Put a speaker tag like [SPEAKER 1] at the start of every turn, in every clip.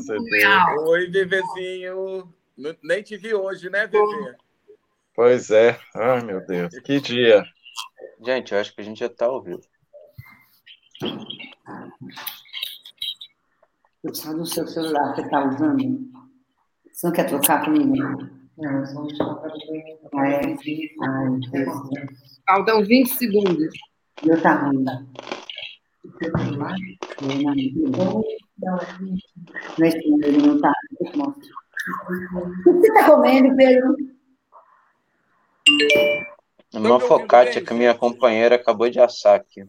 [SPEAKER 1] Roseli.
[SPEAKER 2] Oi, Vivezinho. Nem te vi hoje, né, Vive?
[SPEAKER 1] Pois é. Ai, meu Deus. Que dia.
[SPEAKER 3] Gente, eu acho que a gente já está ao vivo.
[SPEAKER 4] Eu preciso do seu celular que está usando. Você não quer trocar comigo? Não, nós vamos trocar ah, é?
[SPEAKER 5] Ai, Faltam 20 segundos.
[SPEAKER 4] Eu tá ruim. Não é ele não tá. O que você está comendo, Pedro?
[SPEAKER 3] Uma focaccia que minha companheira acabou de assar aqui.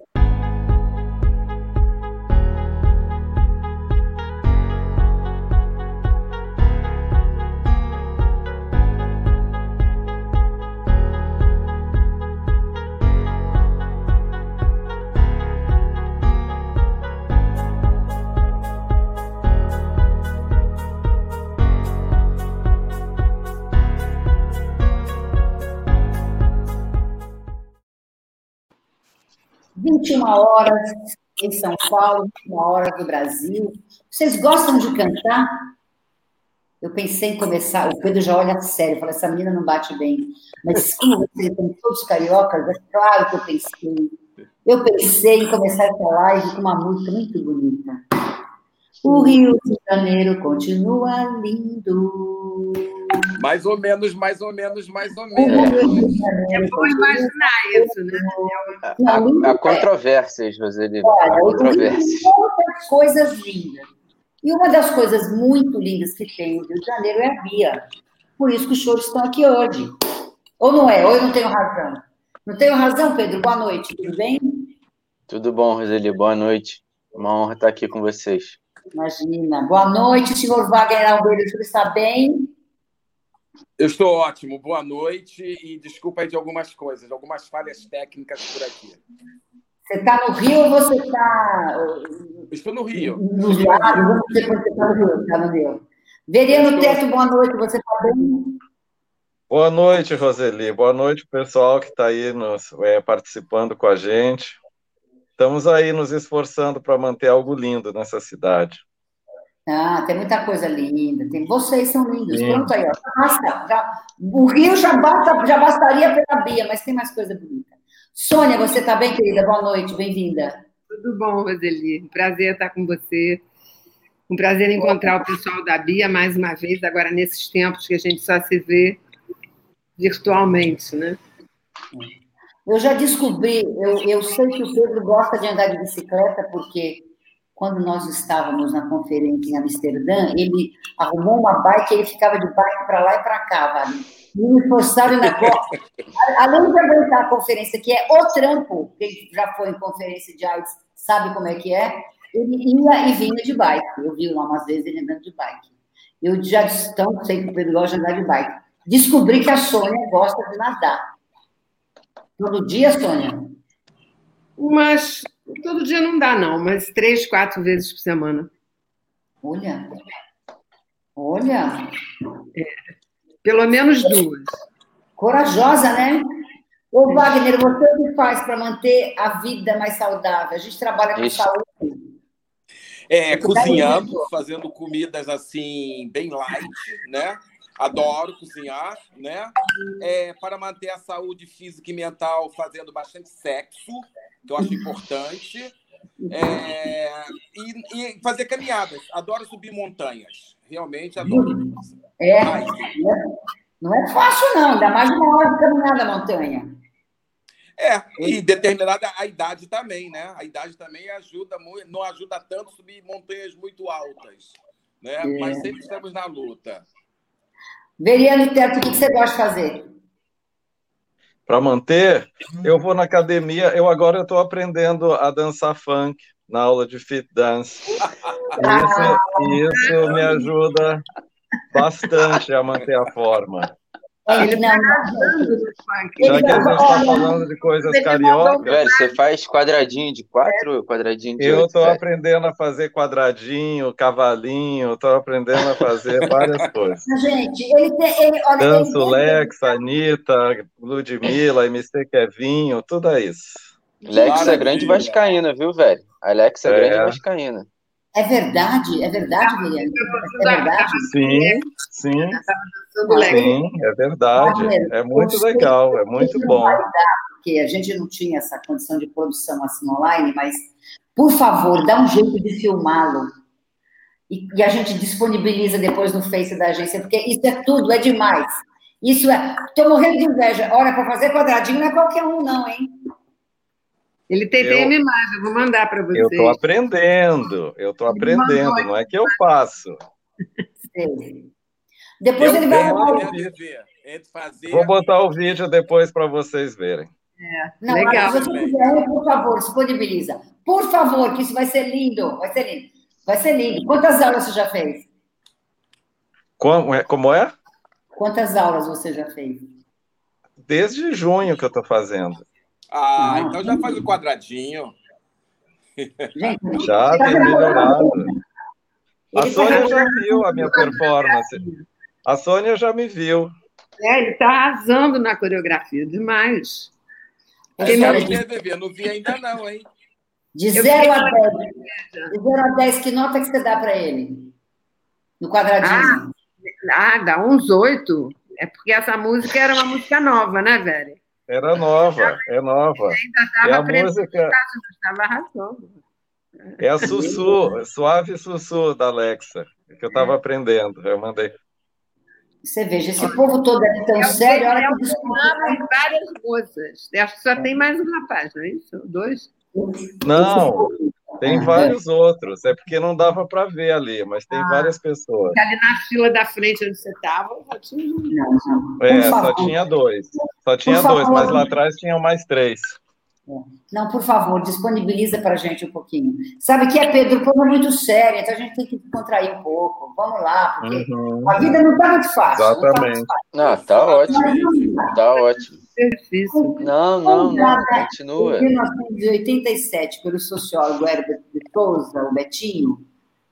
[SPEAKER 4] Uma horas em São Paulo, uma hora do Brasil. Vocês gostam de cantar? Eu pensei em começar, o Pedro já olha sério, fala, essa menina não bate bem. Mas como vocês são todos cariocas, é claro que eu pensei. Eu pensei em começar essa live com uma música muito bonita. O Rio de Janeiro continua lindo.
[SPEAKER 2] Mais ou menos, mais ou menos, mais ou menos.
[SPEAKER 5] É bom imaginar isso, né?
[SPEAKER 3] Há, há controvérsias, Roseli. Há controvérsias.
[SPEAKER 4] Outras coisas lindas. E uma das coisas muito lindas que tem no Rio de Janeiro é a Bia. Por isso que os shows estão aqui hoje. Ou não é? Ou eu não tenho razão? Não tenho razão, Pedro? Boa noite, tudo bem?
[SPEAKER 3] Tudo bom, Roseli. Boa noite. Uma honra estar aqui com vocês.
[SPEAKER 4] Imagina. Boa noite, senhor Wagner Almeida. O senhor está bem?
[SPEAKER 2] Eu estou ótimo, boa noite e desculpa aí de algumas coisas, algumas falhas técnicas por aqui.
[SPEAKER 4] Você está no Rio ou você está.
[SPEAKER 2] Estou no Rio.
[SPEAKER 4] No Rio, sei quando você está no Rio, está no Rio. Veriano estou... Teto, boa noite, você está bem?
[SPEAKER 1] Boa noite, Roseli. Boa noite, pessoal que está aí nos, é, participando com a gente. Estamos aí nos esforçando para manter algo lindo nessa cidade.
[SPEAKER 4] Ah, tem muita coisa linda. Tem... Vocês são lindos. Sim. Pronto aí, ó. Basta, já... O Rio já, basta, já bastaria pela Bia, mas tem mais coisa bonita. Sônia, você está bem, querida? Boa noite, bem-vinda.
[SPEAKER 5] Tudo bom, Roseli. Prazer estar com você. Um prazer encontrar o pessoal da Bia mais uma vez, agora nesses tempos que a gente só se vê virtualmente, né?
[SPEAKER 4] Eu já descobri, eu, eu sei que o Pedro gosta de andar de bicicleta, porque quando nós estávamos na conferência em Amsterdã, ele arrumou uma bike, ele ficava de bike para lá e para cá, vale? E me forçaram na costa. Além de aguentar a conferência, que é o trampo, quem já foi em conferência de AIDS sabe como é que é, ele ia e vinha de bike. Eu vi lá umas vezes ele andando de bike. Eu já tão sei que o Pedro gosta de andar de bike. Descobri que a Sônia gosta de nadar. Todo dia, Sônia?
[SPEAKER 5] Mas Todo dia não dá, não, mas três, quatro vezes por semana.
[SPEAKER 4] Olha. Olha.
[SPEAKER 5] É, pelo menos duas.
[SPEAKER 4] Corajosa, né? Ô, Wagner, você o que faz para manter a vida mais saudável? A gente trabalha com Isso. saúde.
[SPEAKER 2] É, cozinhando, fazendo comidas assim, bem light, né? Adoro cozinhar, né? É, para manter a saúde física e mental, fazendo bastante sexo, que eu acho importante. É, e, e, fazer caminhadas. Adoro subir montanhas. Realmente adoro.
[SPEAKER 4] É, Mas, não é fácil, não. Ainda mais uma hora de caminhada montanha.
[SPEAKER 2] É, e determinada a idade também, né? A idade também ajuda muito, não ajuda tanto subir montanhas muito altas, né? É. Mas sempre estamos na luta.
[SPEAKER 4] Veriano Teto, o que você gosta de fazer?
[SPEAKER 1] para manter, eu vou na academia. Eu agora estou aprendendo a dançar funk na aula de fit dance. Isso, isso me ajuda bastante a manter a forma. Ele não, Já que a gente está falando de coisas cariocas.
[SPEAKER 3] Velho, você faz quadradinho de quatro, quadradinho de
[SPEAKER 1] Eu estou aprendendo a fazer quadradinho, cavalinho, estou aprendendo a fazer várias coisas.
[SPEAKER 4] Gente, ele tem. Ele, olha,
[SPEAKER 1] Danço ele Lex, Anitta, Ludmilla, MC Kevinho, tudo é isso.
[SPEAKER 3] Lex é grande vascaína, viu, velho? Alex é, é grande vascaína.
[SPEAKER 4] É verdade, é verdade, Miriam. É verdade.
[SPEAKER 1] Sim, sim. Sim, é verdade. É muito legal, é muito bom.
[SPEAKER 4] Porque a gente não tinha essa condição de produção assim online, mas, por favor, dá um jeito de filmá-lo. E, e a gente disponibiliza depois no Face da agência, porque isso é tudo, é demais. Isso é. Estou morrendo de inveja. Olha, para fazer quadradinho não é qualquer um, não, hein?
[SPEAKER 5] Ele tem, eu, uma imagem, eu vou mandar para você.
[SPEAKER 1] Eu estou aprendendo, eu estou aprendendo, não é que eu faço.
[SPEAKER 4] Depois eu ele vai.
[SPEAKER 1] Fazer... Vou botar o vídeo depois para vocês verem.
[SPEAKER 4] É, não, Legal. Se você quiser, por favor, disponibiliza. Por favor, que isso vai ser lindo. Vai ser lindo. Vai ser lindo. Quantas aulas você já fez?
[SPEAKER 1] Como é? Como é?
[SPEAKER 4] Quantas aulas você já fez?
[SPEAKER 1] Desde junho que eu estou fazendo.
[SPEAKER 2] Ah, então já faz o quadradinho.
[SPEAKER 1] Gente, já tem melhorado. A Sônia já viu a minha performance. A Sônia já me viu.
[SPEAKER 5] É, ele está arrasando na coreografia, demais.
[SPEAKER 2] É, não, vi, não vi ainda não, hein?
[SPEAKER 4] De 0 a 10. De 0 a 10, que nota que você dá para ele? No quadradinho.
[SPEAKER 5] Ah, ah, dá uns oito. É porque essa música era uma música nova, né, velho?
[SPEAKER 1] Era nova, é nova. É a música.
[SPEAKER 5] Estava arrasando.
[SPEAKER 1] É a Sussu, Suave Sussu da Alexa, que eu estava aprendendo. Eu mandei.
[SPEAKER 4] Você veja, esse povo todo aqui tão sério, olha que
[SPEAKER 5] desculpa. várias moças. Acho que só tem mais um rapaz, não é isso? Dois?
[SPEAKER 1] Não, tem vários outros. É porque não dava para ver ali, mas tem ah, várias pessoas.
[SPEAKER 5] Ali na fila da frente onde você estava, só tinha
[SPEAKER 1] É, só tinha dois. Só tinha dois, mas lá atrás tinham mais três.
[SPEAKER 4] Não, por favor, disponibiliza para a gente um pouquinho. Sabe que é, Pedro, o povo é muito sério, então a gente tem que contrair um pouco. Vamos lá, porque uhum. a vida não está muito fácil.
[SPEAKER 1] Exatamente.
[SPEAKER 3] Não, está tá ótimo. Está ótimo. Não, não, não, continua.
[SPEAKER 4] Em 1987, pelo sociólogo Herbert de Souza, o Betinho,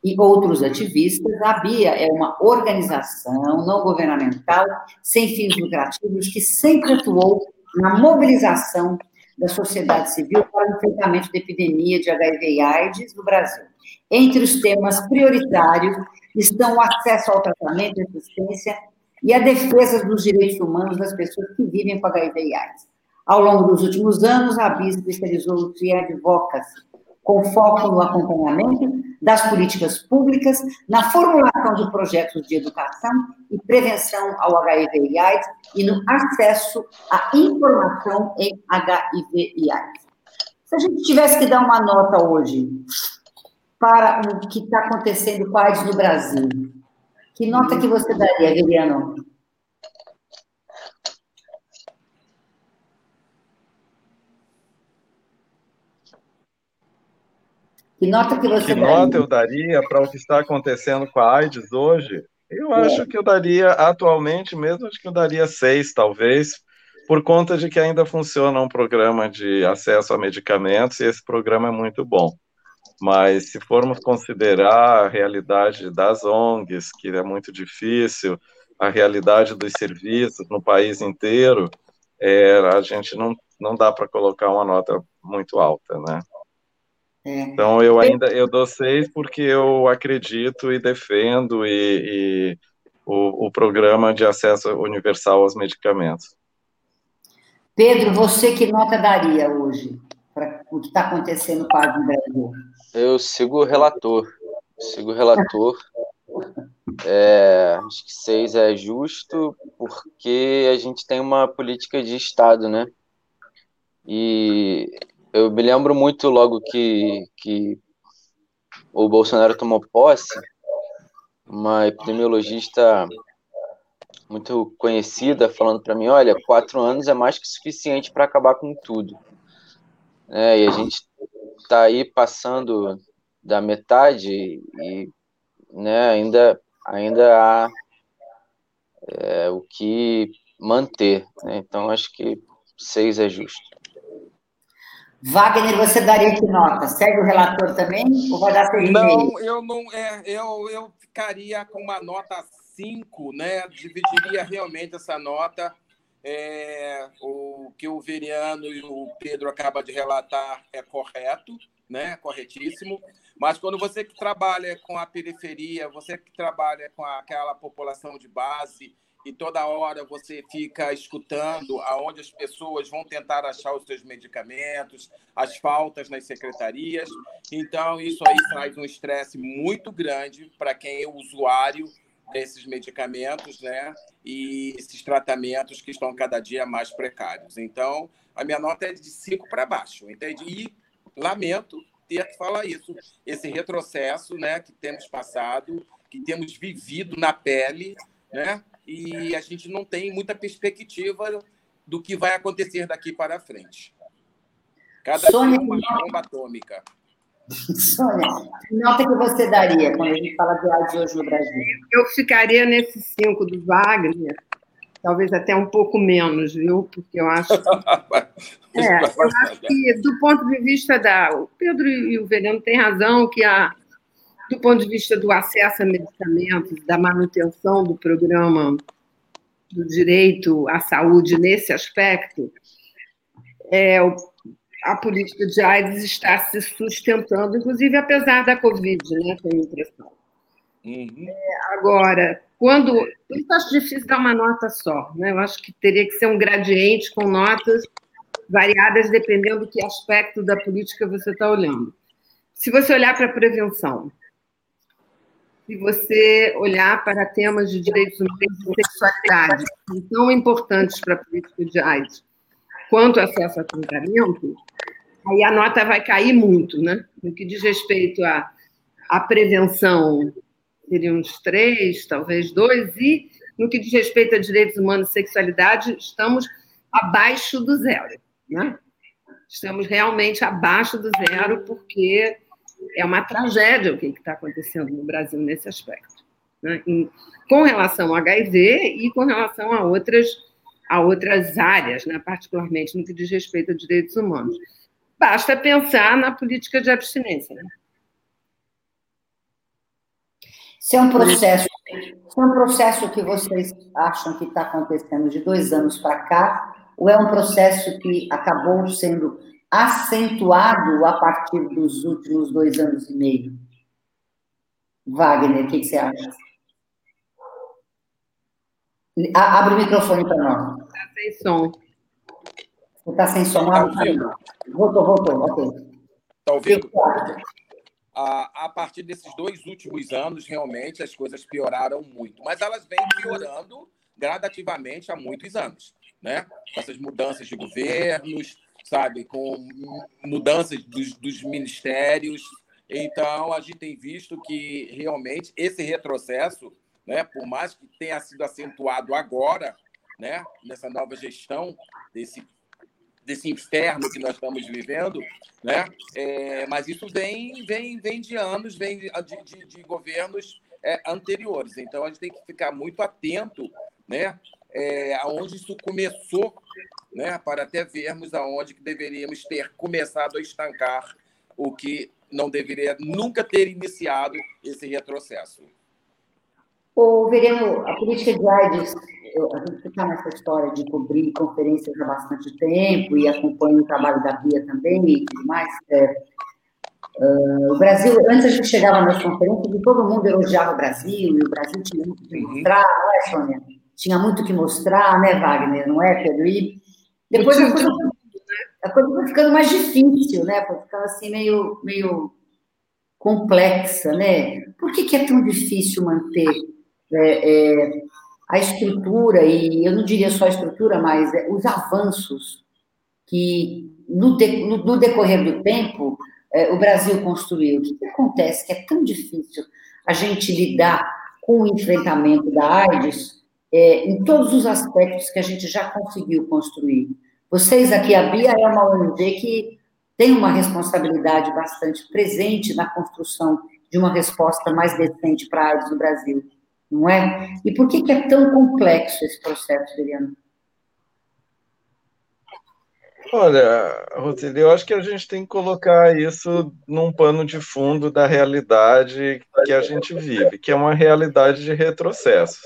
[SPEAKER 4] e outros ativistas, a BIA é uma organização não governamental sem fins lucrativos que sempre atuou na mobilização da sociedade civil para o enfrentamento da epidemia de HIV e AIDS no Brasil. Entre os temas prioritários estão o acesso ao tratamento e assistência e a defesa dos direitos humanos das pessoas que vivem com HIV e AIDS. Ao longo dos últimos anos, a BIS especializou-se em advocacy, com foco no acompanhamento das políticas públicas, na formulação de projetos de educação e prevenção ao HIV e AIDS e no acesso à informação em HIV e AIDS. Se a gente tivesse que dar uma nota hoje para o que está acontecendo com a AIDS no Brasil, que nota que você daria, Viriano? Que nota que você
[SPEAKER 1] que daria? nota eu daria para o que está acontecendo com a AIDS hoje? Eu é. acho que eu daria, atualmente mesmo, acho que eu daria seis, talvez, por conta de que ainda funciona um programa de acesso a medicamentos e esse programa é muito bom. Mas se formos considerar a realidade das ONGs, que é muito difícil, a realidade dos serviços no país inteiro, é, a gente não, não dá para colocar uma nota muito alta, né? É. Então eu ainda eu dou seis porque eu acredito e defendo e, e o, o, programa de acesso universal aos medicamentos.
[SPEAKER 4] Pedro, você que nota daria hoje para o que está acontecendo com a Brasil?
[SPEAKER 3] Eu sigo o relator, sigo o relator. É, acho que seis é justo porque a gente tem uma política de Estado, né? E eu me lembro muito logo que, que o Bolsonaro tomou posse, uma epidemiologista muito conhecida falando para mim, olha, quatro anos é mais que suficiente para acabar com tudo. É, e a gente está aí passando da metade e né, ainda, ainda há é, o que manter. Né? Então, acho que seis é justo.
[SPEAKER 4] Wagner, você daria que nota? Segue o relator também? Ou vai dar seis
[SPEAKER 2] Não, eu não. É, eu, eu ficaria com uma nota 5, né? Dividiria realmente essa nota. É, o que o Veriano e o Pedro acabam de relatar é correto, né? Corretíssimo. Mas quando você que trabalha com a periferia, você que trabalha com aquela população de base e toda hora você fica escutando aonde as pessoas vão tentar achar os seus medicamentos, as faltas nas secretarias. Então, isso aí traz um estresse muito grande para quem é usuário desses medicamentos, né? E esses tratamentos que estão cada dia mais precários. Então, a minha nota é de 5 para baixo, entende? E lamento ter que falar isso, esse retrocesso, né, que temos passado, que temos vivido na pele, né? E a gente não tem muita perspectiva do que vai acontecer daqui para frente. Cada dia uma bomba atômica.
[SPEAKER 4] Sônia, que nota que você daria quando a gente fala de AIDS hoje no Brasil?
[SPEAKER 5] Eu ficaria nesse cinco do Wagner, talvez até um pouco menos, viu? Porque eu acho. Que, é, eu acho que, do ponto de vista da. O Pedro e o Vereno têm razão que a, do ponto de vista do acesso a medicamentos, da manutenção do programa do direito à saúde nesse aspecto, é, o a política de AIDS está se sustentando, inclusive apesar da Covid, né? Tenho a impressão. Uhum. É, agora, quando. Eu acho difícil dar uma nota só, né? Eu acho que teria que ser um gradiente com notas variadas dependendo do que aspecto da política você está olhando. Se você olhar para a prevenção, se você olhar para temas de direitos humanos e sexualidade, que são tão importantes para a política de AIDS, quanto acesso a tratamento, aí a nota vai cair muito, né? No que diz respeito à, à prevenção, seriam uns três, talvez dois, e no que diz respeito a direitos humanos e sexualidade, estamos abaixo do zero, né? Estamos realmente abaixo do zero, porque é uma tragédia o que está acontecendo no Brasil nesse aspecto. Né? Com relação ao HIV e com relação a outras a outras áreas, né, particularmente no que diz respeito a direitos humanos. Basta pensar na política de abstinência. Né?
[SPEAKER 4] Se é um processo, se é um processo que vocês acham que está acontecendo de dois anos para cá, ou é um processo que acabou sendo acentuado a partir dos últimos dois anos e meio? Wagner, o que, que você acha? Abre o microfone para nós.
[SPEAKER 5] Está sem som.
[SPEAKER 4] Está sem som. Está ouvindo? Voltou, voltou. Ok.
[SPEAKER 2] Está ouvindo? A, a partir desses dois últimos anos, realmente, as coisas pioraram muito. Mas elas vêm piorando gradativamente há muitos anos. Né? Com essas mudanças de governos, sabe? Com mudanças dos, dos ministérios. Então, a gente tem visto que realmente esse retrocesso né? por mais que tenha sido acentuado agora, né? nessa nova gestão desse, desse inferno que nós estamos vivendo, né? É, mas isso vem, vem, vem de anos, vem de, de, de governos é, anteriores. Então, a gente tem que ficar muito atento né? É, aonde isso começou, né? para até vermos aonde que deveríamos ter começado a estancar o que não deveria nunca ter iniciado esse retrocesso.
[SPEAKER 4] O Vereno, a política de AIDS, a gente está nessa história de cobrir conferências há bastante tempo e acompanha o trabalho da Bia também e tudo mais. É, uh, o Brasil, antes a gente chegava nas conferências e todo mundo elogiava o Brasil, e o Brasil tinha muito que uhum. mostrar, não é, Sônia? Tinha muito que mostrar, né, Wagner? Não é, Pedro? E depois a coisa, a coisa foi ficando mais difícil, né? Foi ficando assim meio, meio complexa, né? Por que, que é tão difícil manter é, é, a estrutura, e eu não diria só a estrutura, mas é, os avanços que no, de, no, no decorrer do tempo é, o Brasil construiu. O que, que acontece que é tão difícil a gente lidar com o enfrentamento da AIDS é, em todos os aspectos que a gente já conseguiu construir? Vocês aqui, a Bia é uma ONG que tem uma responsabilidade bastante presente na construção de uma resposta mais decente para a AIDS no Brasil não é? E por que, que é tão complexo esse processo, Juliano?
[SPEAKER 1] Olha, Roseli, eu acho que a gente tem que colocar isso num pano de fundo da realidade que a gente vive, que é uma realidade de retrocesso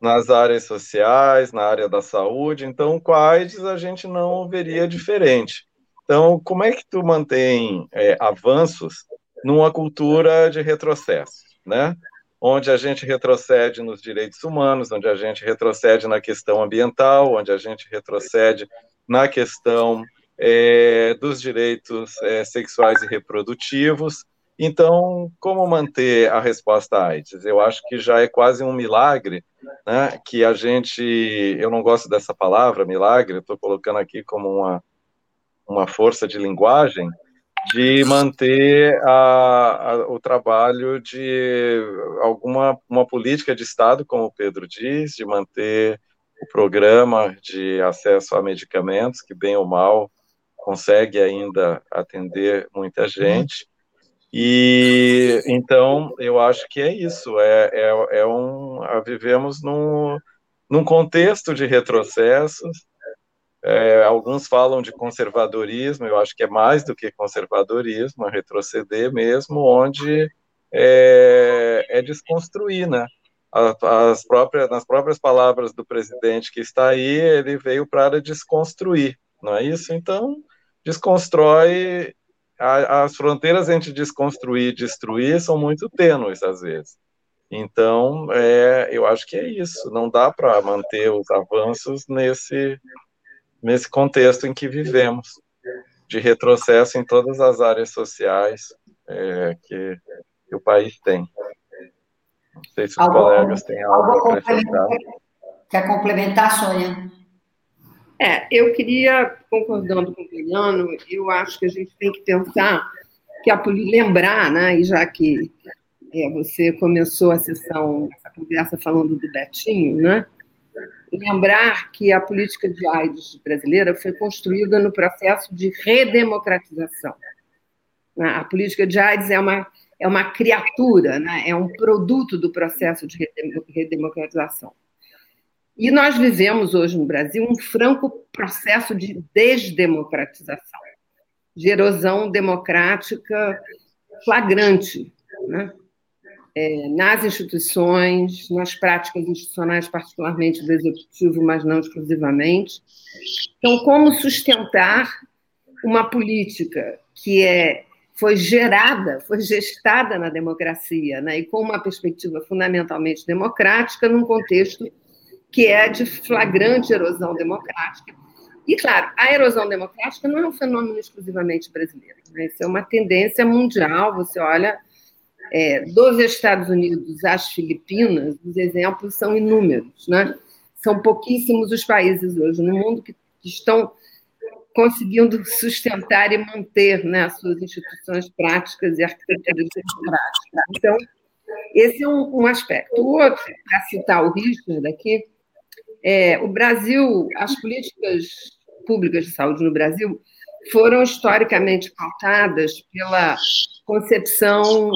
[SPEAKER 1] nas áreas sociais, na área da saúde. Então, com a AIDS, a gente não veria diferente. Então, como é que tu mantém é, avanços numa cultura de retrocesso, né? Onde a gente retrocede nos direitos humanos, onde a gente retrocede na questão ambiental, onde a gente retrocede na questão é, dos direitos é, sexuais e reprodutivos. Então, como manter a resposta à AIDS? Eu acho que já é quase um milagre, né? Que a gente, eu não gosto dessa palavra, milagre, estou colocando aqui como uma uma força de linguagem de manter a, a, o trabalho de alguma uma política de Estado, como o Pedro diz, de manter o programa de acesso a medicamentos, que bem ou mal consegue ainda atender muita gente. E então eu acho que é isso, é, é, é um vivemos num, num contexto de retrocessos é, alguns falam de conservadorismo, eu acho que é mais do que conservadorismo, é retroceder mesmo, onde é, é desconstruir, né? As próprias, nas próprias palavras do presidente que está aí, ele veio para desconstruir, não é isso? Então, desconstrói. as fronteiras entre desconstruir e destruir são muito tênues, às vezes. Então, é, eu acho que é isso. Não dá para manter os avanços nesse nesse contexto em que vivemos, de retrocesso em todas as áreas sociais é, que, que, o país tem. Não sei se os algo, colegas têm algo, algo a acrescentar.
[SPEAKER 4] Quer complementar, Sônia?
[SPEAKER 5] É, eu queria, concordando com o Juliano, eu acho que a gente tem que pensar que a lembrar, né, e já que é, você começou a sessão, a conversa falando do Betinho, né, lembrar que a política de AIDS brasileira foi construída no processo de redemocratização. Né? A política de AIDS é uma, é uma criatura, né? é um produto do processo de redemocratização. E nós vivemos hoje no Brasil um franco processo de desdemocratização, de erosão democrática flagrante. Né? É, nas instituições, nas práticas institucionais, particularmente do executivo, mas não exclusivamente. Então, como sustentar uma política que é foi gerada, foi gestada na democracia, né, e com uma perspectiva fundamentalmente democrática, num contexto que é de flagrante erosão democrática. E, claro, a erosão democrática não é um fenômeno exclusivamente brasileiro, né, isso é uma tendência mundial. Você olha é, dos Estados Unidos às Filipinas, os exemplos são inúmeros. Né? São pouquíssimos os países hoje no mundo que estão conseguindo sustentar e manter né, as suas instituições práticas e arquiteturas práticas. Então, esse é um, um aspecto. O outro, para citar o Richard aqui, é, o Brasil, as políticas públicas de saúde no Brasil foram historicamente pautadas pela concepção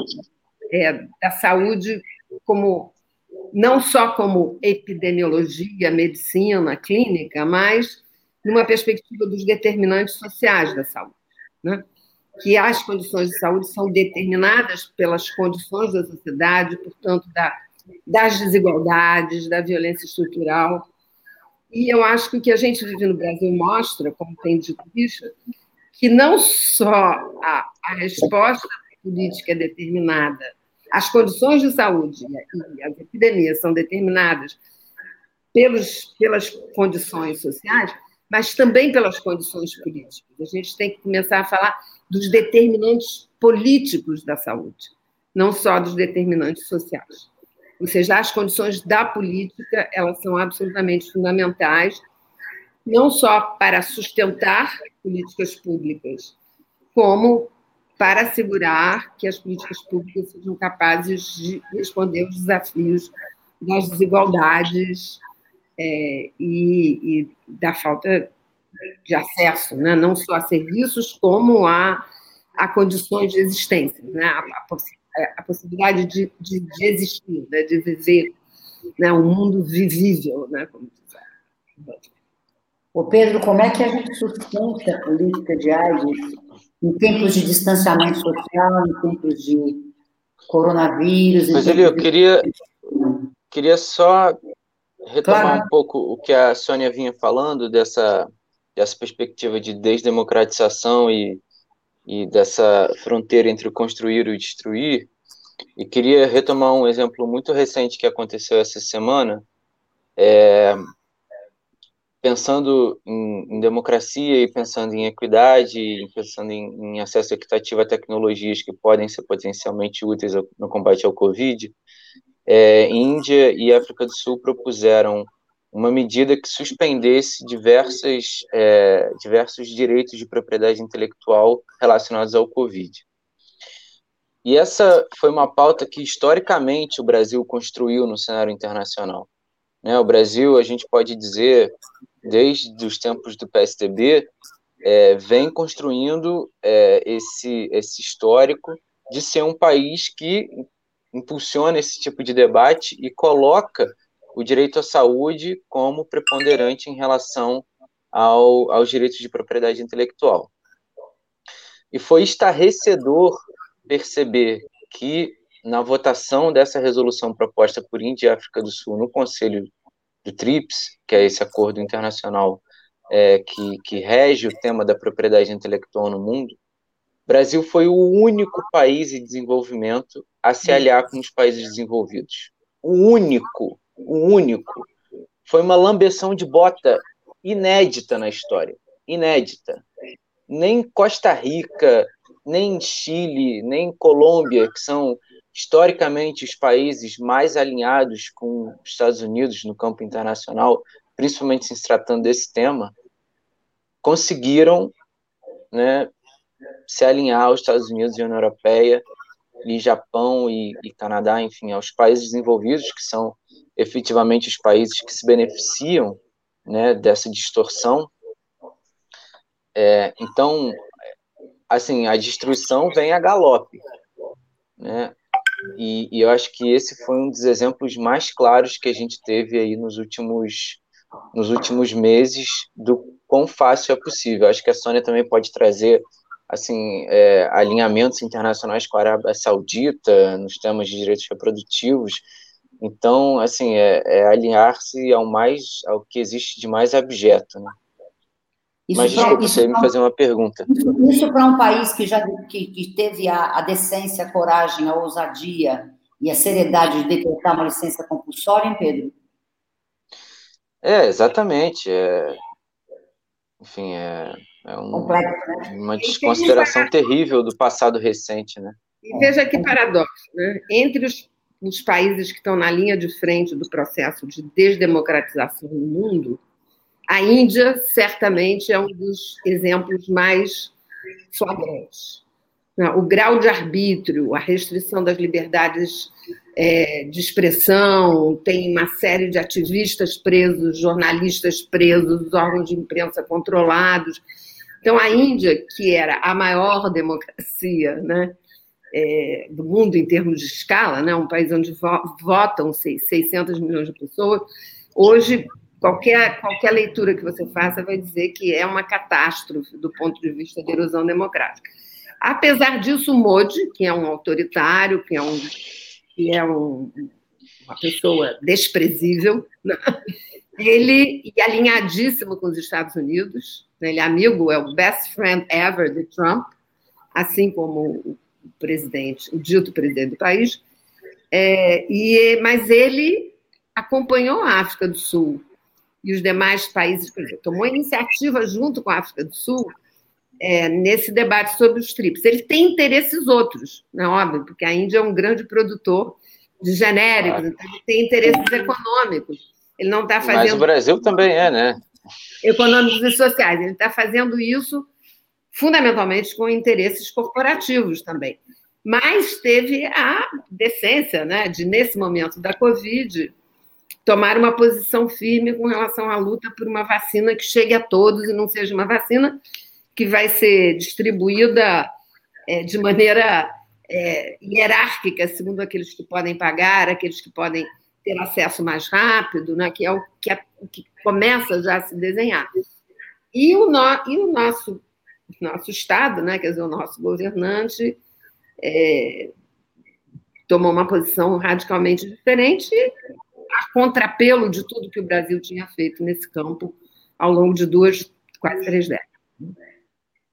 [SPEAKER 5] é, da saúde como não só como epidemiologia, medicina, clínica, mas numa perspectiva dos determinantes sociais da saúde, né? que as condições de saúde são determinadas pelas condições da sociedade, portanto, da, das desigualdades, da violência estrutural. E eu acho que o que a gente vive no Brasil mostra, como tem dito Richard, que não só a, a resposta política é determinada as condições de saúde e as epidemias são determinadas pelos, pelas condições sociais, mas também pelas condições políticas. A gente tem que começar a falar dos determinantes políticos da saúde, não só dos determinantes sociais. Ou seja, as condições da política, elas são absolutamente fundamentais, não só para sustentar políticas públicas, como para assegurar que as políticas públicas sejam capazes de responder os desafios das desigualdades é, e, e, da falta de acesso, né? não só a serviços, como a, a condições de existência, né? a, a, é, a possibilidade de, de, de existir, né? de viver né? um mundo vivível, né? como
[SPEAKER 4] Pedro, como é que a gente sustenta a política de AIDS em tempos de distanciamento social, em tempos de coronavírus.
[SPEAKER 3] Mas ele, eu queria, queria só retomar claro. um pouco o que a Sônia vinha falando dessa, dessa perspectiva de desdemocratização e, e dessa fronteira entre o construir e o destruir, e queria retomar um exemplo muito recente que aconteceu essa semana, é, pensando em, em, democracia e pensando em equidade, pensando em, em, acesso equitativo a tecnologias que podem ser potencialmente úteis no combate ao Covid, é, Índia e África do Sul propuseram uma medida que suspendesse diversas, é, diversos direitos de propriedade intelectual relacionados ao Covid. E essa foi uma pauta que, historicamente, o Brasil construiu no cenário internacional. Né? O Brasil, a gente pode dizer, desde os tempos do PSDB, é, vem construindo é, esse, esse histórico de ser um país que impulsiona esse tipo de debate e coloca o direito à saúde como preponderante em relação ao, aos direitos de propriedade intelectual. E foi estarrecedor perceber que, na votação dessa resolução proposta por Índia e África do Sul no Conselho do TRIPS, que é esse acordo internacional é, que, que rege o tema da propriedade intelectual no mundo, Brasil foi o único país em desenvolvimento a se aliar com os países desenvolvidos. O único, o único. Foi uma lambeção de bota inédita na história. Inédita. Nem Costa Rica, nem Chile, nem Colômbia, que são historicamente os países mais alinhados com os Estados Unidos no campo internacional, principalmente se tratando desse tema, conseguiram né, se alinhar aos Estados Unidos e União Europeia e Japão e, e, Canadá, enfim, aos países desenvolvidos, que são efetivamente os países que se beneficiam né, dessa distorção. É, então, assim, a destruição vem a galope, né? E, e, eu acho que esse foi um dos exemplos mais claros que a gente teve aí nos últimos, nos últimos meses do quão fácil é possível. Acho que a Sônia também pode trazer assim, é, alinhamentos internacionais com a Arábia Saudita nos temas de direitos reprodutivos. Então, assim, é, é alinhar-se ao mais, ao que existe de mais abjeto, né? Isso Mas desculpa, você me fazer uma pergunta.
[SPEAKER 4] Isso para um país que já que, que teve a, a, decência, a coragem, a ousadia e a seriedade de decretar uma licença compulsória, hein, Pedro?
[SPEAKER 3] É, exatamente. É, enfim, é, é um, Complexo, né? uma desconsideração terrível do passado recente, né?
[SPEAKER 5] E veja que paradoxo, né? Entre os, os países que estão na linha de frente do processo de desdemocratização no mundo, a Índia certamente é um dos exemplos mais flagrantes. O grau de arbítrio, a restrição das liberdades é, de expressão, tem uma série de ativistas presos, jornalistas presos, órgãos de imprensa controlados. Então, a Índia, que era a maior democracia né, é, do mundo em termos de escala, né, um país onde votam 600 milhões de pessoas, hoje qualquer, qualquer leitura que você faça vai dizer que é uma catástrofe do ponto de vista da erosão democrática. Apesar disso, Modi, que é um autoritário, que é, um, que é um, uma pessoa desprezível, né? ele é alinhadíssimo com os Estados Unidos, né? ele é amigo, é o best friend ever de Trump, assim como o presidente, o dito presidente do país, é, e, mas ele acompanhou a África do Sul e os demais países, por exemplo, tomou iniciativa junto com a África do Sul é, nesse debate sobre os TRIPS. Ele tem interesses outros, não é óbvio, porque a Índia é um grande produtor de genéricos, então ele tem interesses econômicos. Ele não está fazendo. Mas
[SPEAKER 3] o Brasil também é, né?
[SPEAKER 5] Econômicos e sociais. Ele está fazendo isso fundamentalmente com interesses corporativos também. Mas teve a decência, né, de nesse momento da Covid, tomar uma posição firme com relação à luta por uma vacina que chegue a todos e não seja uma vacina que vai ser distribuída é, de maneira é, hierárquica, segundo aqueles que podem pagar, aqueles que podem ter acesso mais rápido, né, que é o que, é, que começa já a se desenhar. E o, no, e o nosso, nosso Estado, né, quer dizer, o nosso governante, é, tomou uma posição radicalmente diferente, a contrapelo de tudo que o Brasil tinha feito nesse campo ao longo de duas quase três décadas.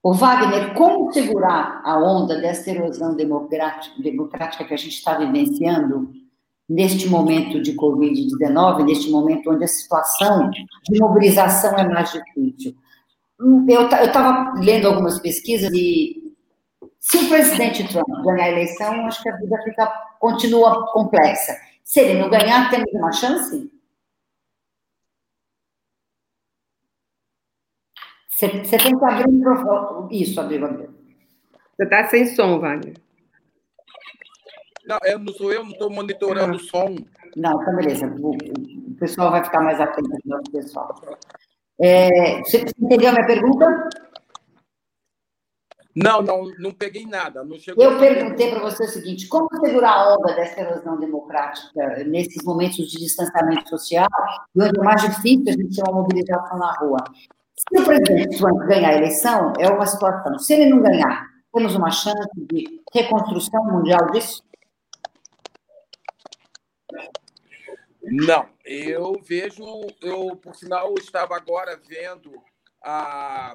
[SPEAKER 4] O Wagner, como segurar a onda dessa erosão democrática que a gente está vivenciando neste momento de Covid-19, neste momento onde a situação de mobilização é mais difícil? Eu estava lendo algumas pesquisas e se o presidente Trump ganhar a eleição, acho que a vida fica, continua complexa. Se ele não ganhar, temos uma chance? Você, você tem que abrir o microfone. Isso, abriu, abriu.
[SPEAKER 5] Você está sem som, Wagner.
[SPEAKER 2] Não, eu não sou eu, não estou monitorando o som.
[SPEAKER 4] Não, então beleza. O, pessoal vai ficar mais atento pessoal. É, você entendeu a minha pergunta?
[SPEAKER 2] Não, não, não peguei nada. Não
[SPEAKER 4] chegou eu perguntei para você o seguinte: como segurar a onda dessa erosão democrática nesses momentos de distanciamento social, onde é mais difícil a gente ter uma mobilização na rua? Se o presidente Trump ganhar a eleição, é uma situação. Se ele não ganhar, temos uma chance de reconstrução mundial disso?
[SPEAKER 2] Não, eu vejo, eu, por sinal, estava agora vendo a,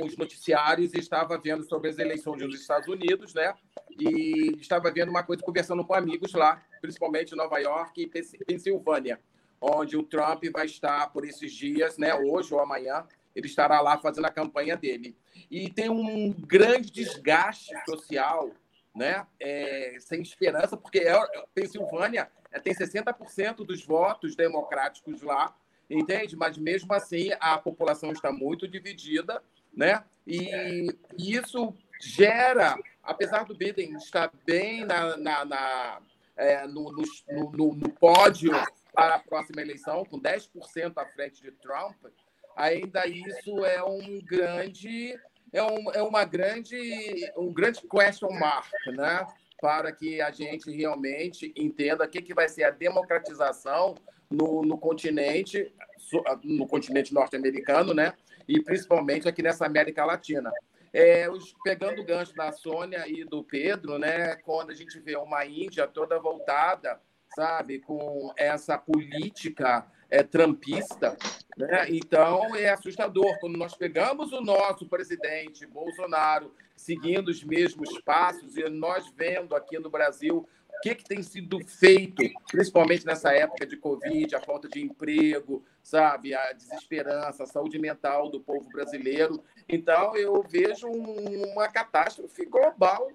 [SPEAKER 2] os noticiários e estava vendo sobre as eleições dos Estados Unidos, né? E estava vendo uma coisa, conversando com amigos lá, principalmente em Nova York e Pensilvânia, onde o Trump vai estar por esses dias, né? Hoje ou amanhã, ele estará lá fazendo a campanha dele. E tem um grande desgaste social, né? É, sem esperança, porque é, Pensilvânia é, tem 60% dos votos democráticos lá, entende? Mas mesmo assim a população está muito dividida, né? E, isso gera, apesar do Biden estar bem na, na, na é, no, no, no, no pódio para a próxima eleição, com 10% à frente de Trump, ainda isso é um grande é, um, é uma grande um grande question mark, né? Para que a gente realmente entenda o que, que vai ser a democratização no, no continente no continente norte-americano, né? E principalmente aqui nessa América Latina. É, os, pegando o gancho da Sônia e do Pedro, né? Quando a gente vê uma Índia toda voltada, sabe, com essa política é, trampista, né? Então é assustador quando nós pegamos o nosso presidente Bolsonaro seguindo os mesmos passos e nós vendo aqui no Brasil que, que tem sido feito, principalmente nessa época de Covid, a falta de emprego, sabe, a desesperança, a saúde mental do povo brasileiro. Então eu vejo um, uma catástrofe global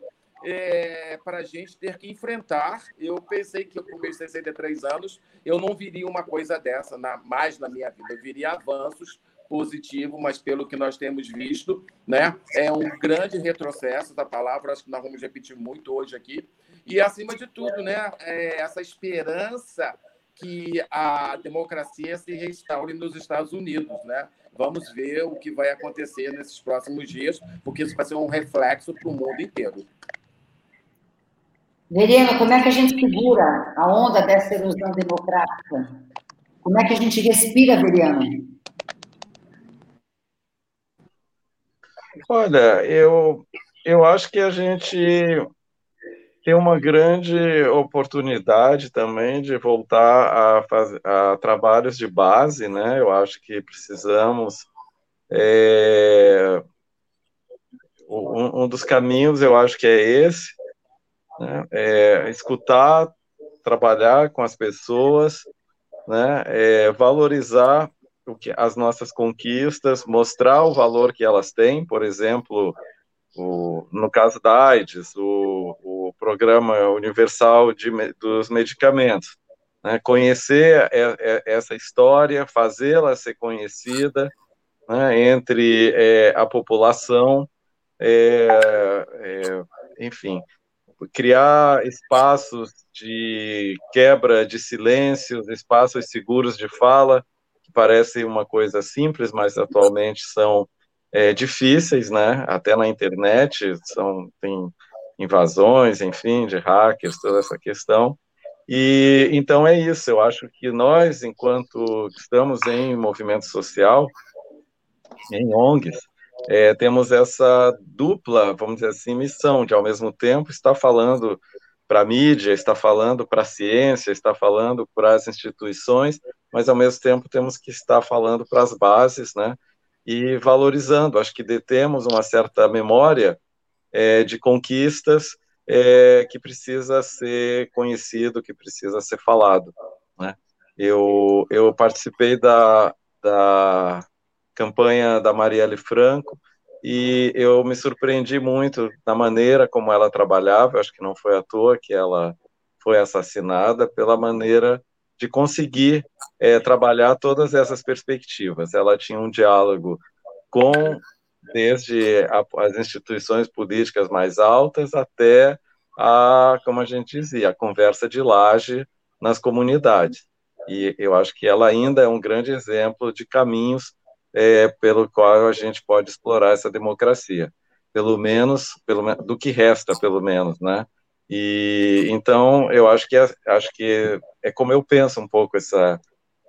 [SPEAKER 2] é, para a gente ter que enfrentar. Eu pensei que com meus 63 anos eu não viria uma coisa dessa na, mais na minha vida. Eu viria avanços positivos, mas pelo que nós temos visto, né, é um grande retrocesso da palavra. Acho que nós vamos repetir muito hoje aqui. E acima de tudo, né, é essa esperança que a democracia se restaure nos Estados Unidos, né? Vamos ver o que vai acontecer nesses próximos dias, porque isso vai ser um reflexo para o mundo inteiro.
[SPEAKER 4] Veriana, como é que a gente segura a onda dessa erosão democrática? Como é que a gente respira, Veriana?
[SPEAKER 1] Olha, eu, eu acho que a gente tem uma grande oportunidade também de voltar a, fazer, a trabalhos de base, né? Eu acho que precisamos. É, um, um dos caminhos, eu acho que é esse, né? É, escutar, trabalhar com as pessoas, né? É, valorizar o que, as nossas conquistas, mostrar o valor que elas têm, por exemplo, o, no caso da AIDS, o, o Programa Universal de, dos Medicamentos, né? conhecer essa história, fazê-la ser conhecida né? entre é, a população, é, é, enfim, criar espaços de quebra de silêncios, espaços seguros de fala, que parece uma coisa simples, mas atualmente são é, difíceis, né? Até na internet são tem invasões, enfim, de hackers, toda essa questão. E então é isso. Eu acho que nós, enquanto estamos em movimento social, em ONGs, é, temos essa dupla, vamos dizer assim, missão de, ao mesmo tempo, estar falando para a mídia, estar falando para a ciência, estar falando para as instituições, mas, ao mesmo tempo, temos que estar falando para as bases, né? E valorizando. Acho que detemos uma certa memória é, de conquistas é, que precisa ser conhecido, que precisa ser falado. Né? Eu, eu participei da, da campanha da Marielle Franco e eu me surpreendi muito da maneira como ela trabalhava, acho que não foi à toa que ela foi assassinada, pela maneira de conseguir é, trabalhar todas essas perspectivas. Ela tinha um diálogo com desde a, as instituições políticas mais altas até a, como a gente dizia, a conversa de laje nas comunidades. E eu acho que ela ainda é um grande exemplo de caminhos é, pelo qual a gente pode explorar essa democracia, pelo menos, pelo do que resta, pelo menos, né? E então eu acho que é, acho que é como eu penso um pouco essa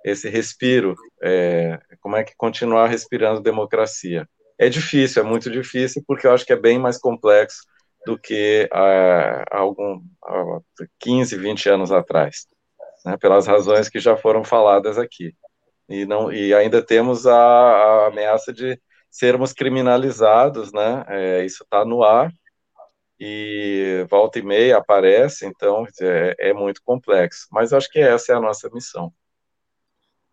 [SPEAKER 1] esse respiro, é, como é que continuar respirando democracia. É difícil, é muito difícil, porque eu acho que é bem mais complexo do que há, algum, há 15, 20 anos atrás, né, pelas razões que já foram faladas aqui. E, não, e ainda temos a, a ameaça de sermos criminalizados, né? É, isso está no ar, e volta e meia aparece, então é, é muito complexo. Mas acho que essa é a nossa missão.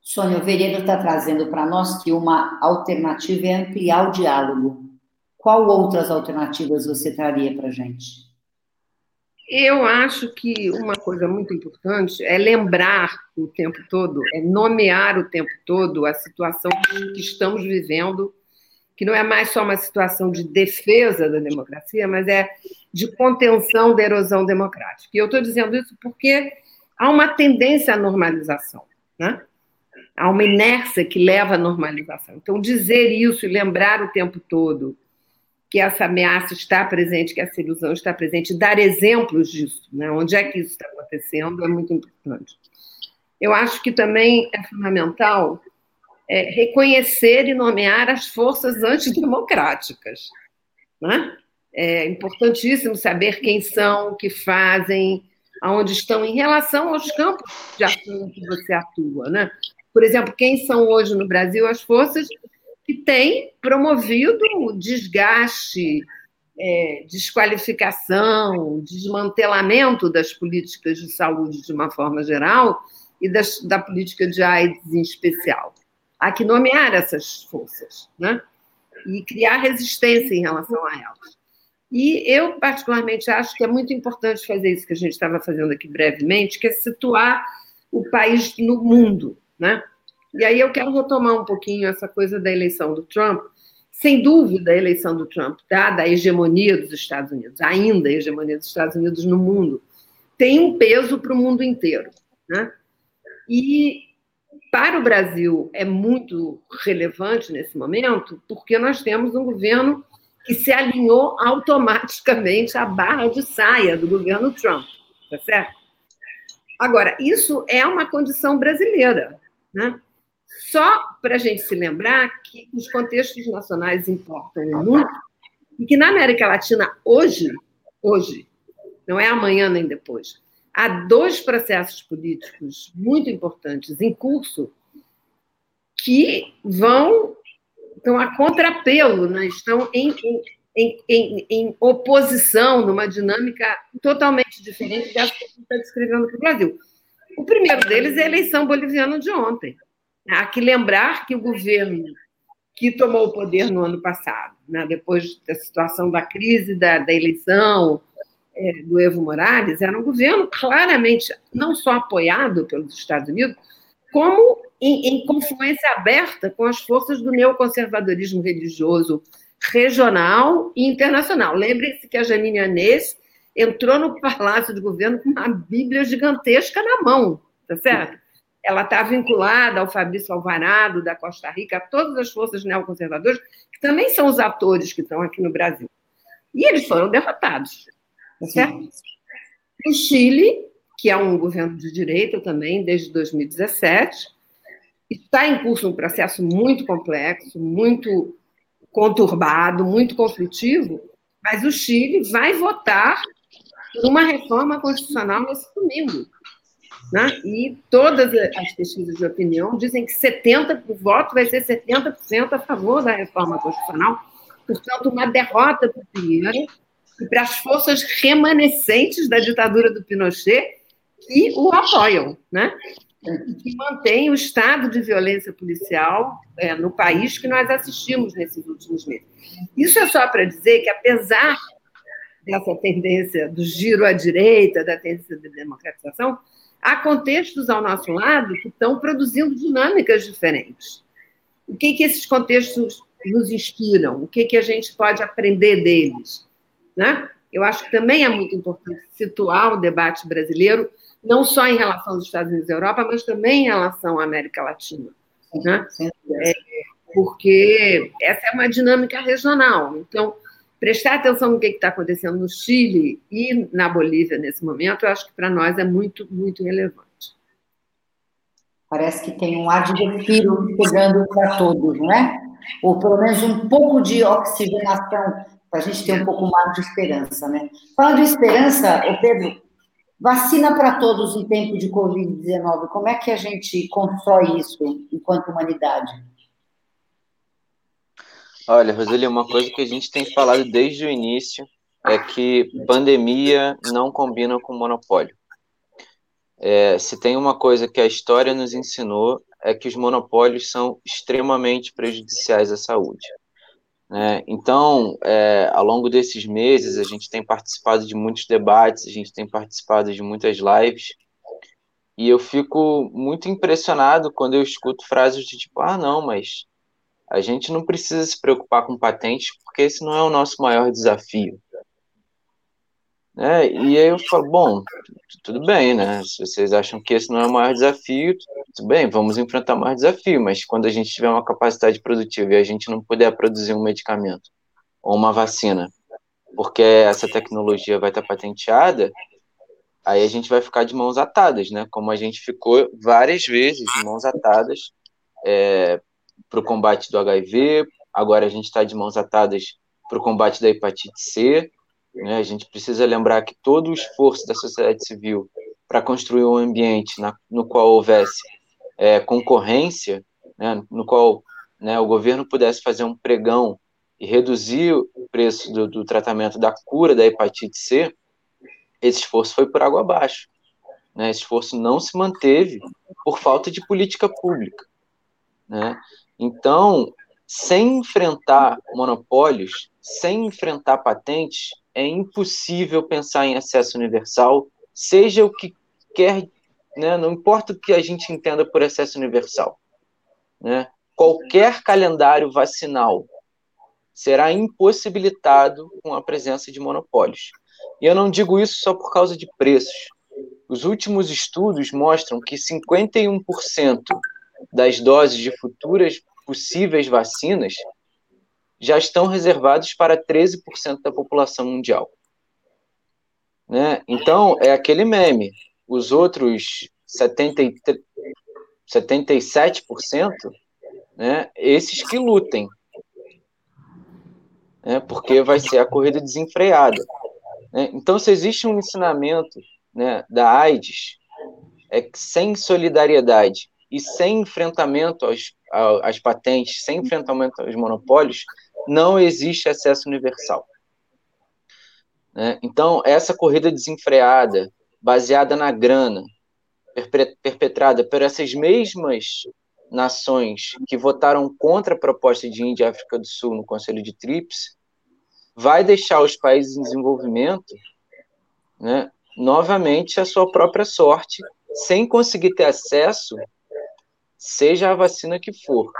[SPEAKER 4] Sônia, o vereador está trazendo para nós que uma alternativa é ampliar o diálogo. Qual outras alternativas você traria para a gente?
[SPEAKER 5] Eu acho que uma coisa muito importante é lembrar o tempo todo, é nomear o tempo todo a situação que estamos vivendo que não é mais só uma situação de defesa da democracia, mas é de contenção da erosão democrática. E eu estou dizendo isso porque há uma tendência à normalização, né? há uma inércia que leva à normalização. Então, dizer isso e lembrar o tempo todo que essa ameaça está presente, que essa ilusão está presente, dar exemplos disso, né? onde é que isso está acontecendo, é muito importante. Eu acho que também é fundamental é, reconhecer e nomear as forças antidemocráticas. Né? É importantíssimo saber quem são, o que fazem, aonde estão em relação aos campos de ação que você atua. Né? Por exemplo, quem são hoje no Brasil as forças que têm promovido o desgaste, é, desqualificação, desmantelamento das políticas de saúde de uma forma geral e das, da política de AIDS em especial. Há que nomear essas forças, né? E criar resistência em relação a elas. E eu, particularmente, acho que é muito importante fazer isso que a gente estava fazendo aqui brevemente, que é situar o país no mundo, né? E aí eu quero retomar um pouquinho essa coisa da eleição do Trump. Sem dúvida, a eleição do Trump, dada a hegemonia dos Estados Unidos, ainda a hegemonia dos Estados Unidos no mundo, tem um peso para o mundo inteiro. Né? E para o Brasil é muito relevante nesse momento, porque nós temos um governo que se alinhou automaticamente à barra de saia do governo Trump, tá certo? Agora, isso é uma condição brasileira, né? Só para a gente se lembrar que os contextos nacionais importam muito e que na América Latina hoje, hoje, não é amanhã nem depois, há dois processos políticos muito importantes em curso que vão estão a contrapelo, né? estão em, em, em, em, oposição, numa dinâmica totalmente diferente dessa que você está descrevendo para o Brasil. O primeiro deles é a eleição boliviana de ontem. Há que lembrar que o governo que tomou o poder no ano passado, né, depois da situação da crise da, da eleição, é, do Evo Morales era um governo claramente não só apoiado pelos Estados Unidos, como em, em confluência aberta com as forças do neoconservadorismo religioso regional e internacional. Lembre-se que a Janine Anês entrou no palácio de governo com uma Bíblia gigantesca na mão, tá certo? Ela está vinculada ao Fabrício Alvarado, da Costa Rica, a todas as forças neoconservadoras, que também são os atores que estão aqui no Brasil. E eles foram derrotados. Tá certo? O Chile, que é um governo de direita também, desde 2017, está em curso um processo muito complexo, muito conturbado, muito conflitivo, mas o Chile vai votar uma reforma constitucional nesse domingo. Né? E todas as pesquisas de opinião dizem que 70%, o voto vai ser 70% a favor da reforma constitucional, portanto, uma derrota para o Pinheiro para as forças remanescentes da ditadura do Pinochet que o apoiam, né? que mantém o estado de violência policial é, no país que nós assistimos nesses últimos meses. Isso é só para dizer que, apesar dessa tendência do giro à direita, da tendência de democratização, há contextos ao nosso lado que estão produzindo dinâmicas diferentes. O que, que esses contextos nos inspiram? O que, que a gente pode aprender deles? Né? Eu acho que também é muito importante situar o debate brasileiro não só em relação aos Estados Unidos e Europa, mas também em relação à América Latina. Né? É, porque essa é uma dinâmica regional. Então, prestar atenção no que está acontecendo no Chile e na Bolívia nesse momento, eu acho que para nós é muito, muito relevante.
[SPEAKER 4] Parece que tem um ar de respiro chegando para todos, não é? Ou pelo menos um pouco de oxigenação, para a gente ter um pouco mais de esperança, né? Falando de esperança, Pedro, Vacina para todos em tempo de Covid-19, como é que a gente constrói isso enquanto humanidade?
[SPEAKER 3] Olha, Roseli, uma coisa que a gente tem falado desde o início é que pandemia não combina com monopólio. É, se tem uma coisa que a história nos ensinou é que os monopólios são extremamente prejudiciais à saúde. Né? Então, é, ao longo desses meses, a gente tem participado de muitos debates, a gente tem participado de muitas lives, e eu fico muito impressionado quando eu escuto frases de tipo: ah, não, mas a gente não precisa se preocupar com patentes, porque esse não é o nosso maior desafio. Né? E aí eu falo, bom, tudo bem, né? Se vocês acham que esse não é o maior desafio, tudo bem, vamos enfrentar o maior desafio, mas quando a gente tiver uma capacidade produtiva e a gente não puder produzir um medicamento ou uma vacina, porque essa tecnologia vai estar patenteada, aí a gente vai ficar de mãos atadas, né? Como a gente ficou várias vezes de mãos atadas é, para o combate do HIV, agora a gente está de mãos atadas para o combate da hepatite C, né? A gente precisa lembrar que todo o esforço da sociedade civil para construir um ambiente na, no qual houvesse é, concorrência, né? no qual né, o governo pudesse fazer um pregão e reduzir o preço do, do tratamento da cura da hepatite C, esse esforço foi por água abaixo. Né? Esse esforço não se manteve por falta de política pública. Né? Então, sem enfrentar monopólios, sem enfrentar patentes, é impossível pensar em acesso universal, seja o que quer, né, não importa o que a gente entenda por acesso universal. Né, qualquer calendário vacinal será impossibilitado com a presença de monopólios. E eu não digo isso só por causa de preços. Os últimos estudos mostram que 51% das doses de futuras possíveis vacinas já estão reservados para 13% da população mundial. Né? Então, é aquele meme. Os outros 73, 77%, né, esses que lutem. Né, porque vai ser a corrida desenfreada. Né? Então, se existe um ensinamento né, da AIDS, é que sem solidariedade e sem enfrentamento aos, às patentes, sem enfrentamento aos monopólios, não existe acesso universal. Né? Então, essa corrida desenfreada, baseada na grana, perpetrada por essas mesmas nações que votaram contra a proposta de Índia e África do Sul no Conselho de TRIPS, vai deixar os países em desenvolvimento né, novamente a sua própria sorte, sem conseguir ter acesso, seja a vacina que for.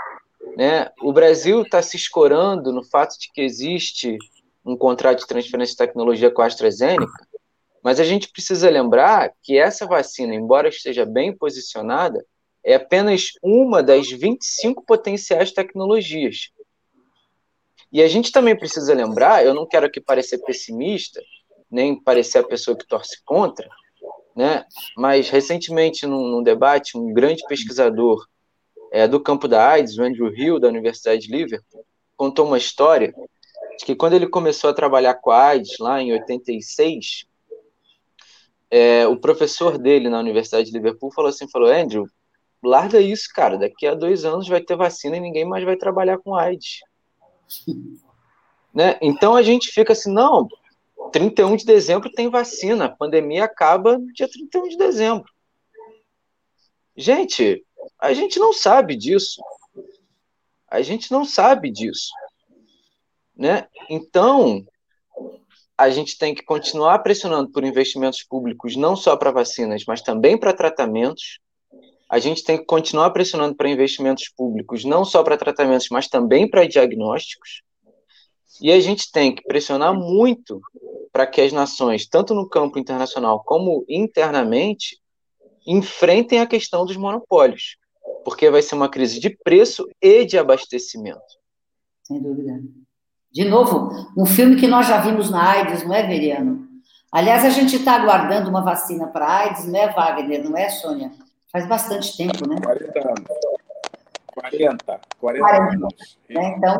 [SPEAKER 3] Né? O Brasil está se escorando no fato de que existe um contrato de transferência de tecnologia com a AstraZeneca, mas a gente precisa lembrar que essa vacina, embora esteja bem posicionada, é apenas uma das 25 potenciais tecnologias. E a gente também precisa lembrar, eu não quero aqui parecer pessimista, nem parecer a pessoa que torce contra, né? mas recentemente, num, num debate, um grande pesquisador é, do campo da AIDS, o Andrew Hill, da Universidade de Liverpool, contou uma história de que quando ele começou a trabalhar com a AIDS, lá em 86, é, o professor dele na Universidade de Liverpool falou assim, falou, Andrew, larga isso, cara, daqui a dois anos vai ter vacina e ninguém mais vai trabalhar com AIDS. né? Então a gente fica assim, não, 31 de dezembro tem vacina, a pandemia acaba dia 31 de dezembro. Gente, a gente não sabe disso. A gente não sabe disso. Né? Então, a gente tem que continuar pressionando por investimentos públicos, não só para vacinas, mas também para tratamentos. A gente tem que continuar pressionando para investimentos públicos, não só para tratamentos, mas também para diagnósticos. E a gente tem que pressionar muito para que as nações, tanto no campo internacional como internamente, enfrentem a questão dos monopólios, porque vai ser uma crise de preço e de abastecimento.
[SPEAKER 4] Sem dúvida. De novo, um filme que nós já vimos na AIDS, não é, Veriano? Aliás, a gente está aguardando uma vacina para AIDS, não é, Wagner? Não é, Sônia? Faz bastante tempo, né?
[SPEAKER 2] 40 anos. 40, 40, 40 anos.
[SPEAKER 4] Né? Então,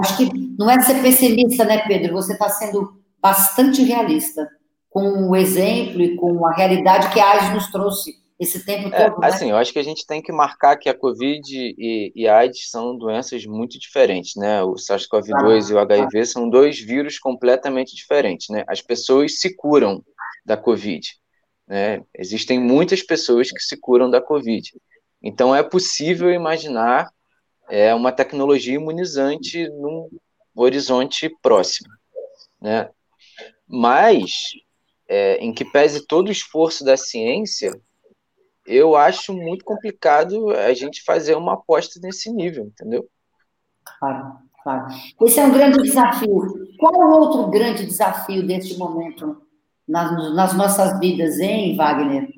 [SPEAKER 4] acho que não é ser pessimista, né, Pedro? Você está sendo bastante realista com o exemplo e com a realidade que a AIDS nos trouxe esse tempo
[SPEAKER 3] é,
[SPEAKER 4] todo. É,
[SPEAKER 3] assim, eu acho que a gente tem que marcar que a Covid e, e a AIDS são doenças muito diferentes, né? O SARS-CoV-2 ah, e o HIV são dois vírus completamente diferentes, né? As pessoas se curam da Covid, né? Existem muitas pessoas que se curam da Covid. Então é possível imaginar é, uma tecnologia imunizante num horizonte próximo, né? Mas, é, em que pese todo o esforço da ciência, eu acho muito complicado a gente fazer uma aposta nesse nível, entendeu?
[SPEAKER 4] Claro, claro. Esse é um grande desafio. Qual é o outro grande desafio deste momento nas, nas nossas vidas, hein, Wagner?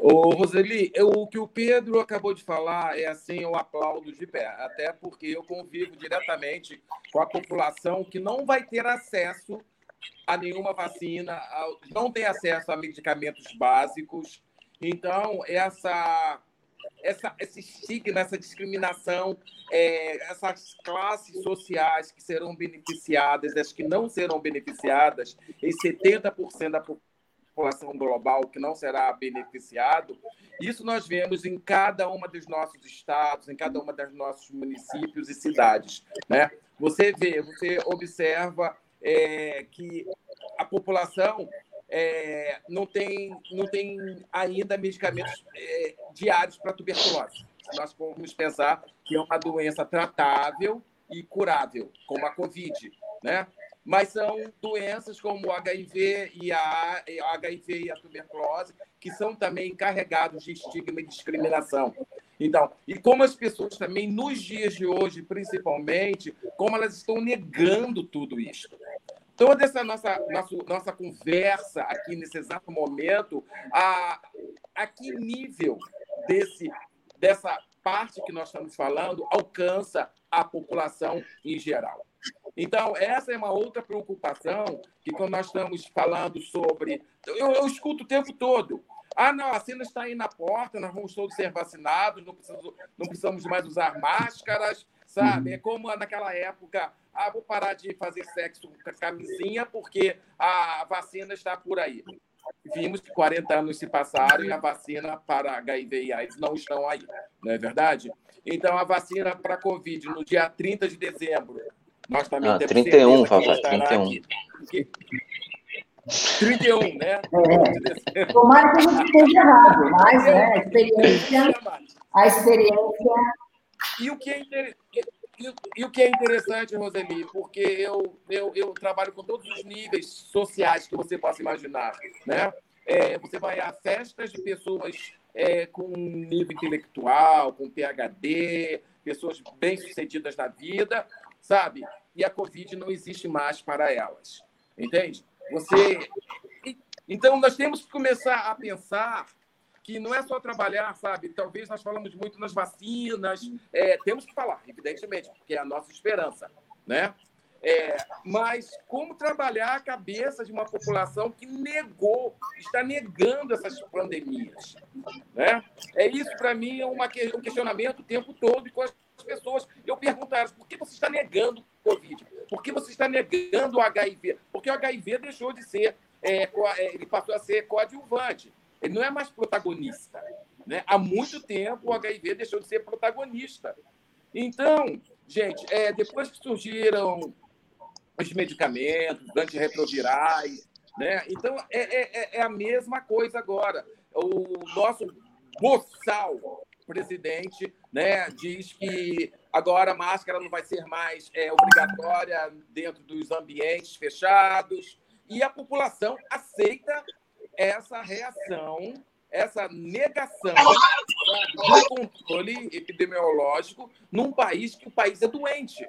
[SPEAKER 2] Ô, Roseli, eu, o que o Pedro acabou de falar é assim, eu aplaudo de pé, até porque eu convivo diretamente com a população que não vai ter acesso a nenhuma vacina, não tem acesso a medicamentos básicos. Então, essa, essa, esse estigma, essa discriminação, é, essas classes sociais que serão beneficiadas, as que não serão beneficiadas, e 70% da população global que não será beneficiado, isso nós vemos em cada uma dos nossos estados, em cada uma dos nossos municípios e cidades. Né? Você vê, você observa é, que a população é, não, tem, não tem ainda medicamentos é, diários para tuberculose. Nós vamos pensar que é uma doença tratável e curável, como a Covid, né? Mas são doenças como o HIV e a HIV e a tuberculose que são também carregados de estigma e discriminação. Então, e como as pessoas também, nos dias de hoje, principalmente, como elas estão negando tudo isso toda essa nossa, nossa, nossa conversa aqui nesse exato momento, a, a que nível desse, dessa parte que nós estamos falando alcança a população em geral. Então, essa é uma outra preocupação que, quando nós estamos falando sobre. Eu, eu escuto o tempo todo. Ah, não, a vacina está aí na porta, nós vamos todos ser vacinados, não precisamos, não precisamos mais usar máscaras, sabe? É como naquela época ah, vou parar de fazer sexo com camisinha porque a vacina está por aí. Vimos que 40 anos se passaram e a vacina para HIV e AIDS não estão aí, não é verdade? Então, a vacina para Covid no dia 30 de dezembro, nós também ah,
[SPEAKER 3] temos 31, Fafá, 31. Aqui.
[SPEAKER 2] 31, né?
[SPEAKER 4] É. Tomara que a gente esteja errado, mas né, a experiência. A experiência.
[SPEAKER 2] E o que é interessante e, e, o que é interessante, Roseli, porque eu, eu, eu trabalho com todos os níveis sociais que você possa imaginar. Né? É, você vai a festas de pessoas é, com nível intelectual, com PhD, pessoas bem-sucedidas na vida, sabe? E a Covid não existe mais para elas. Entende? Você. Então, nós temos que começar a pensar que não é só trabalhar, sabe? Talvez nós falamos muito nas vacinas, é, temos que falar, evidentemente, porque é a nossa esperança, né? É, mas como trabalhar a cabeça de uma população que negou, está negando essas pandemias, né? É isso para mim é uma, um questionamento o tempo todo e com as pessoas eu pergunto a elas por que você está negando o Covid? Por que você está negando o HIV? Porque o HIV deixou de ser é, é, ele passou a ser coadjuvante. Ele não é mais protagonista. Né? Há muito tempo o HIV deixou de ser protagonista. Então, gente, é, depois que surgiram os medicamentos, antirretrovirais, né? então é, é, é, é a mesma coisa agora. O nosso boçal presidente né, diz que agora a máscara não vai ser mais é, obrigatória dentro dos ambientes fechados, e a população aceita essa reação, essa negação do controle epidemiológico num país que o país é doente.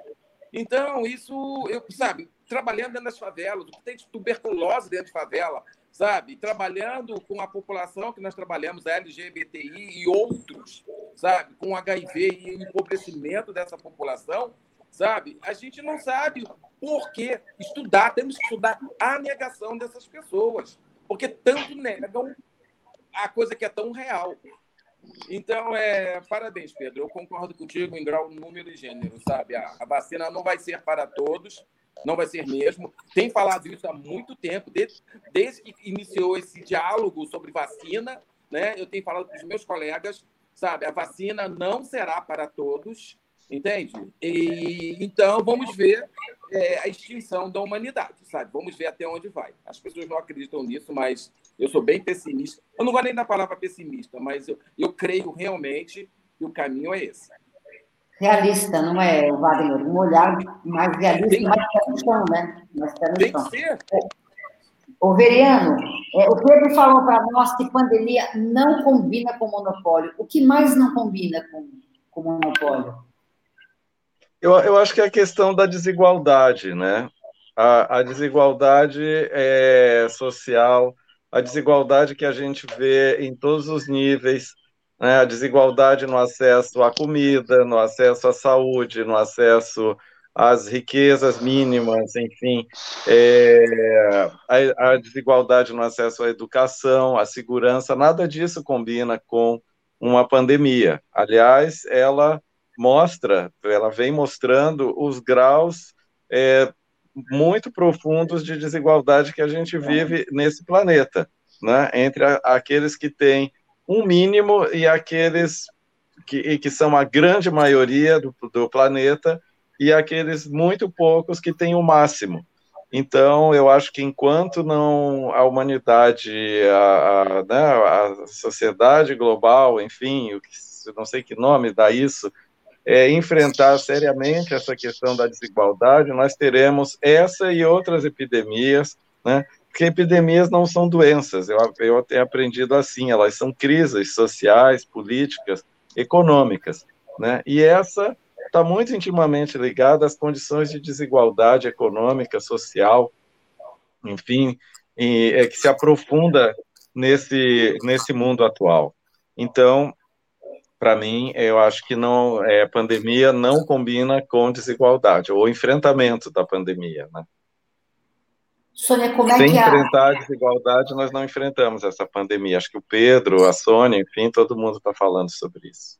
[SPEAKER 2] Então, isso, eu, sabe, trabalhando dentro das favelas, o que tem de tuberculose dentro de favela, sabe? Trabalhando com a população que nós trabalhamos, a LGBTI e outros, sabe? Com HIV e o empobrecimento dessa população, sabe? A gente não sabe por que estudar, temos que estudar a negação dessas pessoas, porque tanto negam a coisa que é tão real. Então, é, parabéns, Pedro. Eu concordo contigo em grau, número e gênero, sabe? A, a vacina não vai ser para todos, não vai ser mesmo. Tem falado isso há muito tempo, desde, desde que iniciou esse diálogo sobre vacina, né? Eu tenho falado para os meus colegas, sabe? A vacina não será para todos, entende? E, então, vamos ver é, a extinção da humanidade, sabe? Vamos ver até onde vai. As pessoas não acreditam nisso, mas eu sou bem pessimista. Eu não gosto nem da palavra pessimista, mas eu, eu creio realmente que o caminho é esse
[SPEAKER 4] realista, não é, Wagner? Um olhar mais realista, Tem... mais pé no chão, né? Mais pé no Tem chão. que ser. O Veriano, é, o Pedro falou para nós que pandemia não combina com monopólio. O que mais não combina com, com monopólio?
[SPEAKER 1] Eu, eu acho que é a questão da desigualdade, né? A, a desigualdade é, social, a desigualdade que a gente vê em todos os níveis, né, a desigualdade no acesso à comida, no acesso à saúde, no acesso às riquezas mínimas, enfim, é, a, a, desigualdade no acesso à educação, à segurança, nada disso combina com uma pandemia. Aliás, ela mostra, ela vem mostrando os graus é, muito profundos de desigualdade que a gente vive nesse planeta, né, entre a, aqueles que têm um mínimo e aqueles que, que são a grande maioria do, do planeta e aqueles muito poucos que têm o máximo. Então, eu acho que enquanto não a humanidade, a, a, né, a sociedade global, enfim, o que, não sei que nome dá isso, é, enfrentar seriamente essa questão da desigualdade, nós teremos essa e outras epidemias, né, porque epidemias não são doenças, eu, eu tenho aprendido assim, elas são crises sociais, políticas, econômicas, né? E essa está muito intimamente ligada às condições de desigualdade econômica, social, enfim, e, é, que se aprofunda nesse, nesse mundo atual. Então, para mim, eu acho que não, é, pandemia não combina com desigualdade, ou enfrentamento da pandemia, né?
[SPEAKER 4] Sônia, como é
[SPEAKER 1] Sem
[SPEAKER 4] que
[SPEAKER 1] a... enfrentar a desigualdade, nós não enfrentamos essa pandemia. Acho que o Pedro, a Sônia, enfim, todo mundo está falando sobre isso.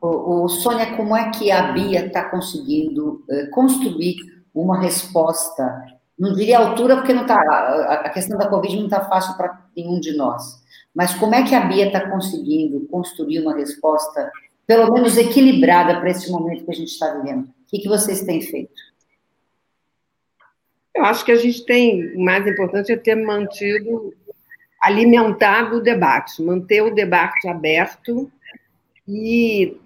[SPEAKER 4] O, o, Sônia, como é que a Bia está conseguindo eh, construir uma resposta? Não diria altura, porque não tá, a, a questão da Covid não está fácil para nenhum de nós. Mas como é que a Bia está conseguindo construir uma resposta, pelo menos equilibrada, para esse momento que a gente está vivendo? O que, que vocês têm feito?
[SPEAKER 5] Eu acho que a gente tem, o mais importante é ter mantido, alimentado o debate, manter o debate aberto e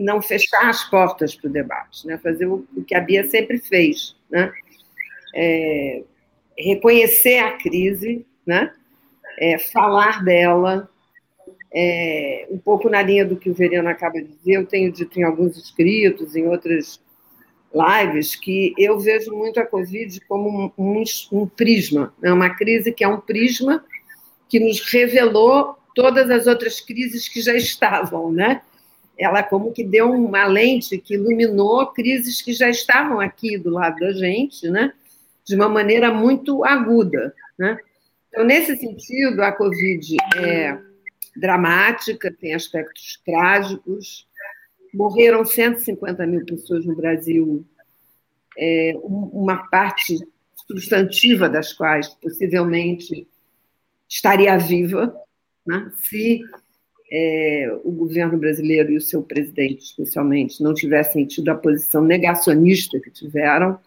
[SPEAKER 5] não fechar as portas para o debate, né? fazer o que a Bia sempre fez, né? É, reconhecer a crise, né? É, falar dela, é, um pouco na linha do que o Veriano acaba de dizer, eu tenho dito em alguns escritos, em outras lives que eu vejo muito a Covid como um, um, um prisma, né? uma crise que é um prisma que nos revelou todas as outras crises que já estavam, né? Ela como que deu uma lente que iluminou crises que já estavam aqui do lado da gente, né? De uma maneira muito aguda, né? Então, nesse sentido, a Covid é dramática, tem aspectos trágicos, morreram 150 mil pessoas no Brasil, é, uma parte substantiva das quais possivelmente estaria viva, né, se é, o governo brasileiro e o seu presidente, especialmente, não tivessem tido a posição negacionista que tiveram,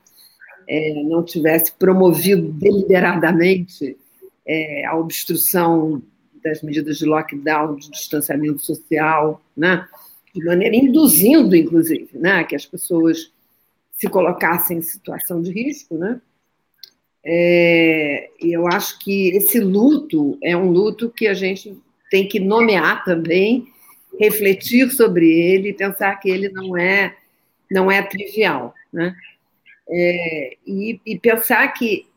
[SPEAKER 5] é, não tivesse promovido deliberadamente é, a obstrução das medidas de lockdown, de distanciamento social, né? de maneira induzindo, inclusive, né? que as pessoas se colocassem em situação de risco. Né? É, eu acho que esse luto é um luto que a gente tem que nomear também, refletir sobre ele pensar que ele não é, não é trivial. Né? É, e, e pensar que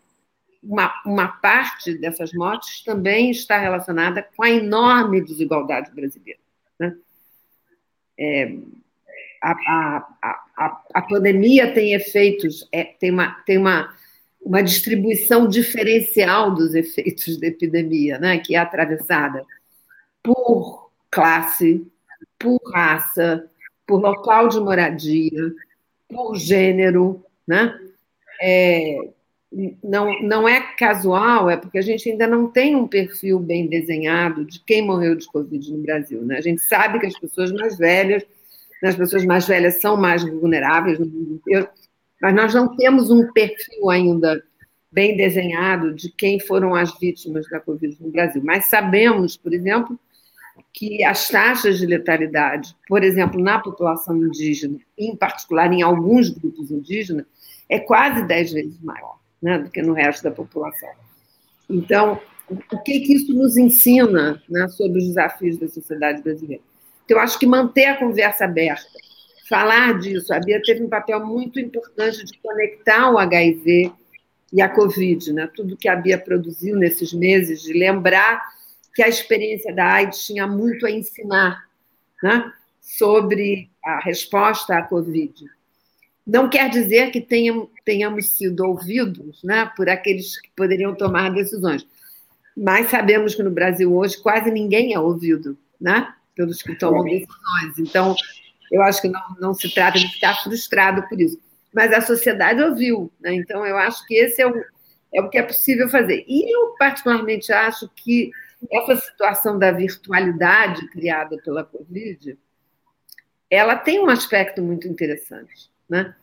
[SPEAKER 5] uma, uma parte dessas mortes também está relacionada com a enorme desigualdade brasileira. Né? É, a, a, a, a, pandemia tem efeitos, é, tem, uma, tem uma, uma distribuição diferencial dos efeitos da epidemia, né? que é atravessada por classe, por raça, por local de moradia, por gênero, né? É, não, não é casual, é porque a gente ainda não tem um perfil bem desenhado de quem morreu de Covid no Brasil. Né? A gente sabe que as pessoas mais velhas, as pessoas mais velhas são mais vulneráveis no mundo inteiro, mas nós não temos um perfil ainda bem desenhado de quem foram as vítimas da Covid no Brasil. Mas sabemos, por exemplo, que as taxas de letalidade, por exemplo, na população indígena, em particular em alguns grupos indígenas, é quase dez vezes maior né, do que no resto da população. Então, o que, que isso nos ensina né, sobre os desafios da sociedade brasileira? Então, eu acho que manter a conversa aberta, falar disso, a Bia teve um papel muito importante de conectar o HIV e a Covid, né? tudo que a Bia produziu nesses meses, de lembrar que a experiência da AIDS tinha muito a ensinar né? sobre a resposta à Covid. Não quer dizer que tenham, tenhamos sido ouvidos né, por aqueles que poderiam tomar decisões, mas sabemos que no Brasil hoje quase ninguém é ouvido né, pelos que tomam decisões. Então, eu acho que não, não se trata de ficar frustrado por isso. Mas a sociedade ouviu, né? então eu acho que esse é o, é o que é possível fazer. E eu, particularmente, acho que essa situação da virtualidade criada pela Covid, ela tem um aspecto muito interessante. Né?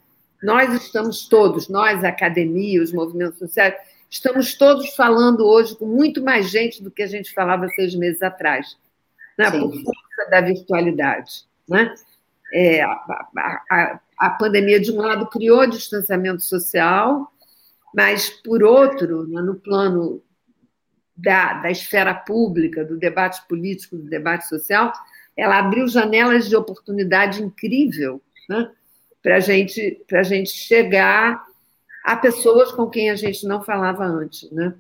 [SPEAKER 5] Nós estamos todos, nós, a academia, os movimentos sociais, estamos todos falando hoje com muito mais gente do que a gente falava seis meses atrás, né? por força da virtualidade. Né? É, a, a, a, pandemia, de um lado, criou distanciamento social, mas, por outro, né, no plano da, da esfera pública, do debate político, do debate social, ela abriu janelas de oportunidade incrível né? Para gente, a gente chegar a pessoas com quem a gente não falava antes. Né?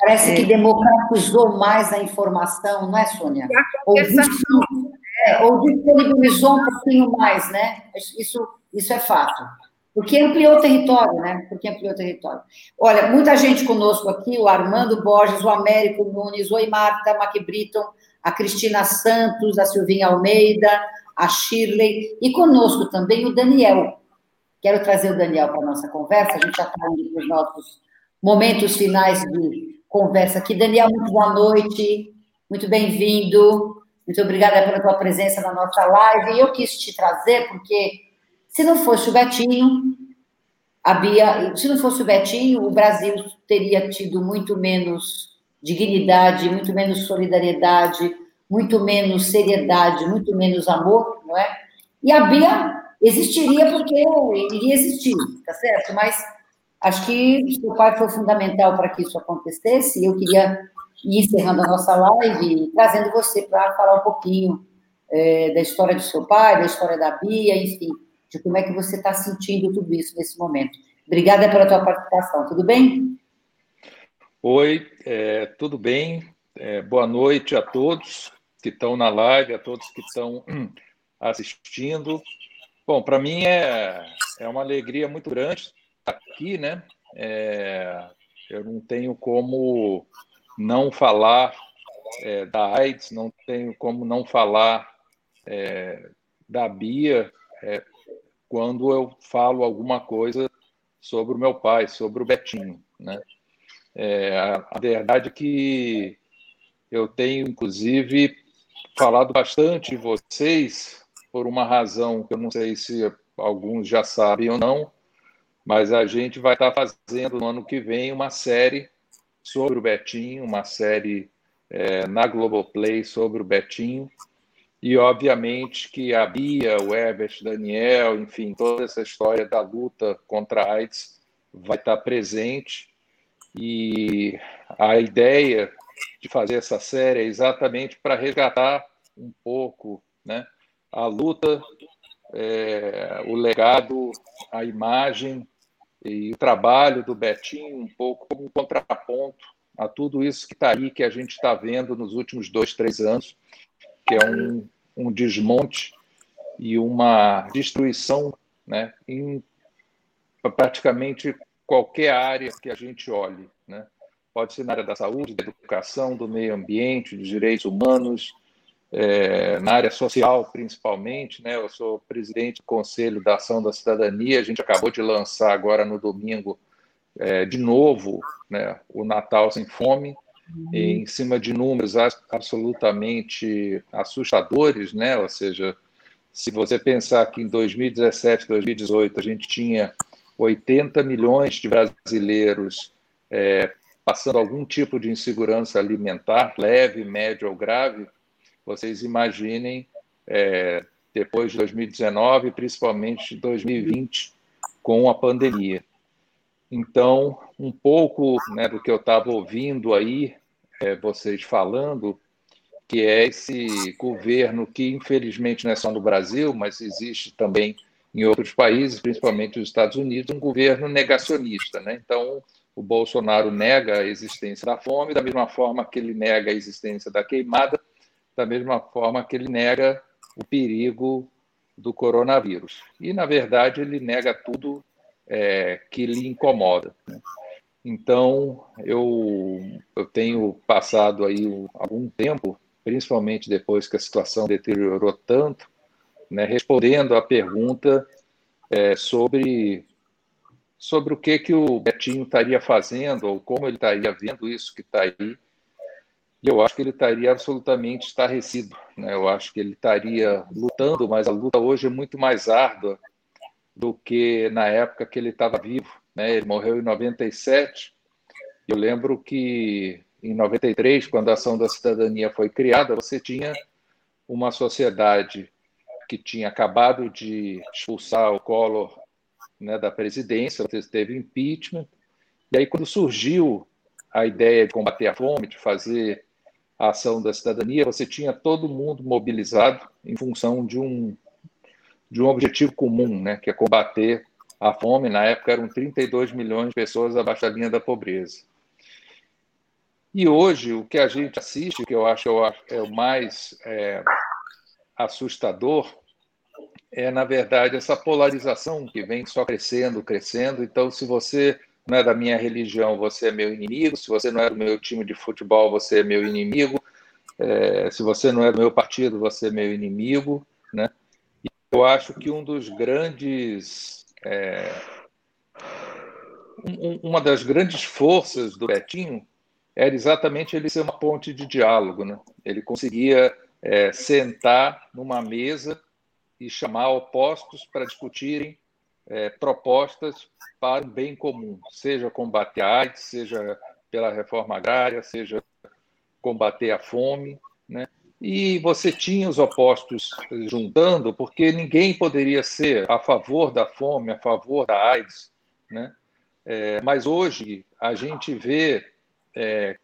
[SPEAKER 4] Parece é. que democratizou mais a informação, não é, Sônia? Ou, é, ou disponibilizou um pouquinho mais, né? Isso, isso é fato. Porque ampliou o território, né? Porque ampliou o território. Olha, muita gente conosco aqui, o Armando Borges, o Américo Nunes, oi Marta McBritton, a Cristina Santos, a Silvinha Almeida, a Shirley, e conosco também o Daniel. Quero trazer o Daniel para a nossa conversa, a gente já está indo para os nossos momentos finais de conversa aqui. Daniel, muito boa noite, muito bem-vindo, muito obrigada pela tua presença na nossa live. Eu quis te trazer porque se não fosse o Betinho, a Bia, se não fosse o Betinho, o Brasil teria tido muito menos dignidade, muito menos solidariedade, muito menos seriedade, muito menos amor, não é? E a Bia existiria porque iria existir, tá certo? Mas acho que seu pai foi fundamental para que isso acontecesse. E eu queria ir encerrando a nossa live, trazendo você para falar um pouquinho é, da história do seu pai, da história da Bia, enfim, de como é que você está sentindo tudo isso nesse momento. Obrigada pela tua participação, tudo bem?
[SPEAKER 6] Oi, é, tudo bem? É, boa noite a todos que estão na live, a todos que estão assistindo. Bom, para mim é, é uma alegria muito grande estar aqui, né? É, eu não tenho como não falar é, da AIDS, não tenho como não falar é, da Bia, é, quando eu falo alguma coisa sobre o meu pai, sobre o Betinho. Né? É, a, a verdade é que eu tenho, inclusive, falado bastante de vocês por uma razão que eu não sei se alguns já sabem ou não, mas a gente vai estar fazendo no ano que vem uma série sobre o Betinho, uma série é, na Globoplay sobre o Betinho. E, obviamente, que a Bia, o Herbert, Daniel, enfim, toda essa história da luta contra a AIDS vai estar presente. E a ideia de fazer essa série é exatamente para resgatar um pouco né, a luta, é, o legado, a imagem e o trabalho do Betinho, um pouco como um contraponto a tudo isso que está aí, que a gente está vendo nos últimos dois, três anos, que é um, um desmonte e uma destruição né, em praticamente qualquer área que a gente olhe. Pode ser na área da saúde, da educação, do meio ambiente, dos direitos humanos, é, na área social, principalmente. Né? Eu sou presidente do Conselho da Ação da Cidadania. A gente acabou de lançar agora no domingo, é, de novo, né, o Natal Sem Fome, uhum. em cima de números absolutamente assustadores, né? ou seja, se você pensar que em 2017, 2018, a gente tinha 80 milhões de brasileiros é, passando algum tipo de insegurança alimentar, leve, médio ou grave, vocês imaginem é, depois de 2019, principalmente 2020, com a pandemia. Então, um pouco né, do que eu estava ouvindo aí, é, vocês falando, que é esse governo que, infelizmente, não é só no Brasil, mas existe também em outros países, principalmente nos Estados Unidos, um governo negacionista. Né? Então, o Bolsonaro nega a existência da fome, da mesma forma que ele nega a existência da queimada, da mesma forma que ele nega o perigo do coronavírus. E, na verdade, ele nega tudo é, que lhe incomoda. Né? Então, eu, eu tenho passado aí algum tempo, principalmente depois que a situação deteriorou tanto, né, respondendo à pergunta é, sobre, sobre o que, que o Betinho estaria fazendo, ou como ele estaria vendo isso que está aí. E eu acho que ele estaria absolutamente estarrecido. Né? Eu acho que ele estaria lutando, mas a luta hoje é muito mais árdua do que na época que ele estava vivo. Né? Ele morreu em 97. Eu lembro que em 93, quando a Ação da Cidadania foi criada, você tinha uma sociedade que tinha acabado de expulsar o Collor né, da presidência, teve impeachment. E aí, quando surgiu a ideia de combater a fome, de fazer a ação da cidadania, você tinha todo mundo mobilizado em função de um, de um objetivo comum, né, que é combater a fome. Na época eram 32 milhões de pessoas abaixo da linha da pobreza. E hoje, o que a gente assiste, que eu acho é o mais é, assustador, é, na verdade, essa polarização que vem só crescendo, crescendo. Então, se você não é da minha religião, você é meu inimigo. Se você não é do meu time de futebol, você é meu inimigo. É, se você não é do meu partido, você é meu inimigo. Né? E eu acho que um dos grandes. É, um, uma das grandes forças do Betinho era exatamente ele ser uma ponte de diálogo. Né? Ele conseguia é, sentar numa mesa e chamar opostos para discutirem é, propostas para o bem comum, seja combater a AIDS, seja pela reforma agrária, seja combater a fome, né? E você tinha os opostos juntando, porque ninguém poderia ser a favor da fome, a favor da AIDS, né? É, mas hoje a gente vê é,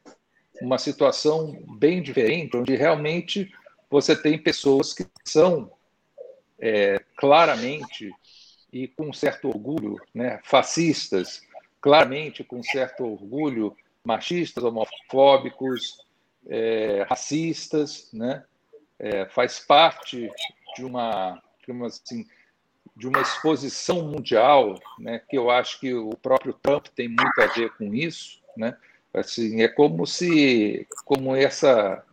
[SPEAKER 6] uma situação bem diferente, onde realmente você tem pessoas que são é, claramente e com certo orgulho, né, fascistas, claramente com certo orgulho, machistas, homofóbicos, é, racistas, né, é, faz parte de uma, de uma, assim, de uma exposição mundial, né, que eu acho que o próprio Trump tem muito a ver com isso, né, assim, é como se, como essa,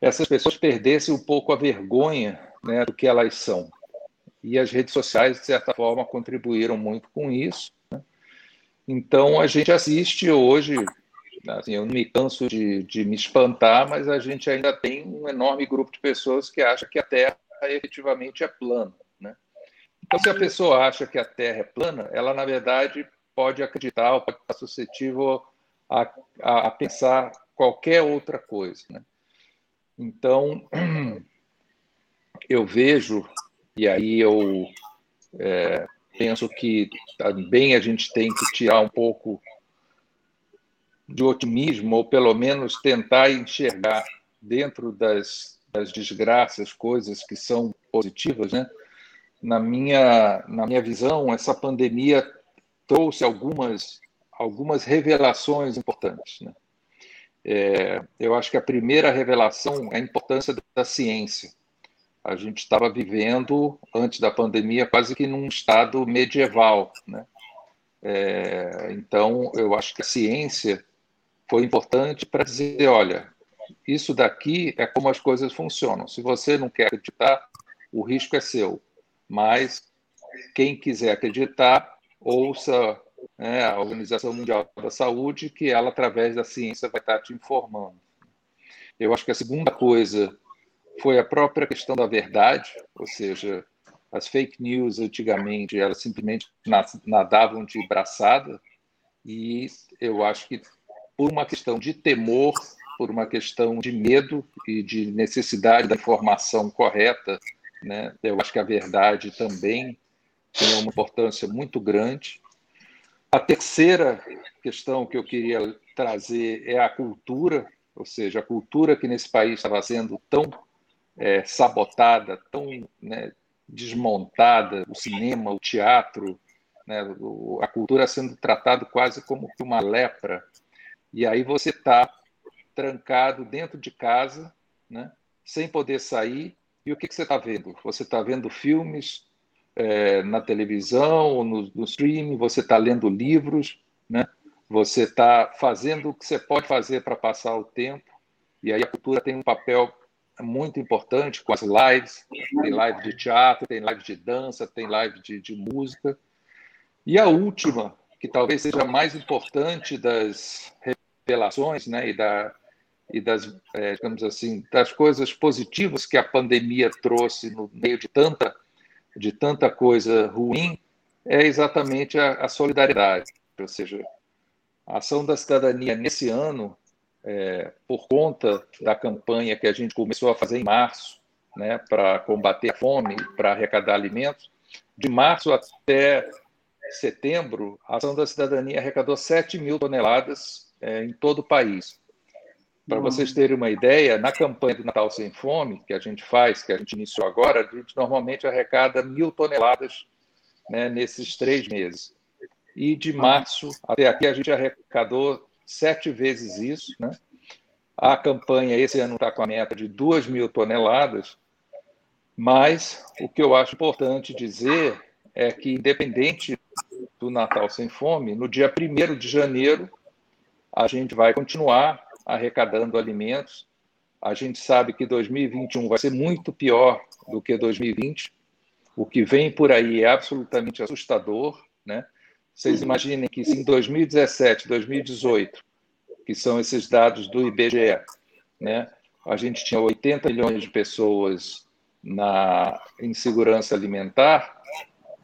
[SPEAKER 6] essas pessoas perdessem um pouco a vergonha né, do que elas são. E as redes sociais, de certa forma, contribuíram muito com isso. Né? Então, a gente assiste hoje, assim, eu não me canso de, de me espantar, mas a gente ainda tem um enorme grupo de pessoas que acha que a Terra efetivamente é plana. Né? Então, se a pessoa acha que a Terra é plana, ela, na verdade, pode acreditar ou pode estar suscetível a, a, a pensar qualquer outra coisa. Né? Então, eu vejo, e aí eu é, penso que também a gente tem que tirar um pouco de otimismo, ou pelo menos tentar enxergar dentro das, das desgraças coisas que são positivas, né? Na minha, na minha visão, essa pandemia trouxe algumas, algumas revelações importantes. Né? É, eu acho que a primeira revelação é a importância da ciência. A gente estava vivendo, antes da pandemia, quase que num estado medieval. Né? É, então, eu acho que a ciência foi importante para dizer: olha, isso daqui é como as coisas funcionam. Se você não quer acreditar, o risco é seu. Mas quem quiser acreditar, ouça né, a Organização Mundial da Saúde, que ela, através da ciência, vai estar te informando. Eu acho que a segunda coisa foi a própria questão da verdade, ou seja, as fake news antigamente elas simplesmente nadavam de braçada e eu acho que por uma questão de temor, por uma questão de medo e de necessidade da informação correta, né, eu acho que a verdade também tem uma importância muito grande. A terceira questão que eu queria trazer é a cultura, ou seja, a cultura que nesse país estava sendo tão é, sabotada, tão né, desmontada, o cinema, o teatro, né, a cultura sendo tratada quase como uma lepra. E aí você está trancado dentro de casa, né, sem poder sair, e o que, que você está vendo? Você está vendo filmes é, na televisão no, no streaming, você está lendo livros, né? você está fazendo o que você pode fazer para passar o tempo, e aí a cultura tem um papel muito importante com as lives, tem live de teatro, tem live de dança, tem live de, de música. E a última, que talvez seja a mais importante das revelações né, e, da, e das, é, digamos assim, das coisas positivas que a pandemia trouxe no meio de tanta de tanta coisa ruim é exatamente a, a solidariedade. Ou seja, a ação da cidadania nesse ano, é, por conta da campanha que a gente começou a fazer em março, né, para combater a fome, para arrecadar alimentos, de março até setembro, a ação da cidadania arrecadou 7 mil toneladas é, em todo o país. Para vocês terem uma ideia, na campanha do Natal Sem Fome, que a gente faz, que a gente iniciou agora, a gente normalmente arrecada mil toneladas né, nesses três meses. E de março até aqui a gente arrecadou sete vezes isso. Né? A campanha esse ano está com a meta de duas mil toneladas, mas o que eu acho importante dizer é que, independente do Natal Sem Fome, no dia 1 de janeiro, a gente vai continuar arrecadando alimentos. A gente sabe que 2021 vai ser muito pior do que 2020. O que vem por aí é absolutamente assustador, né? Vocês imaginem que em 2017, 2018, que são esses dados do IBGE, né? A gente tinha 80 milhões de pessoas na insegurança alimentar.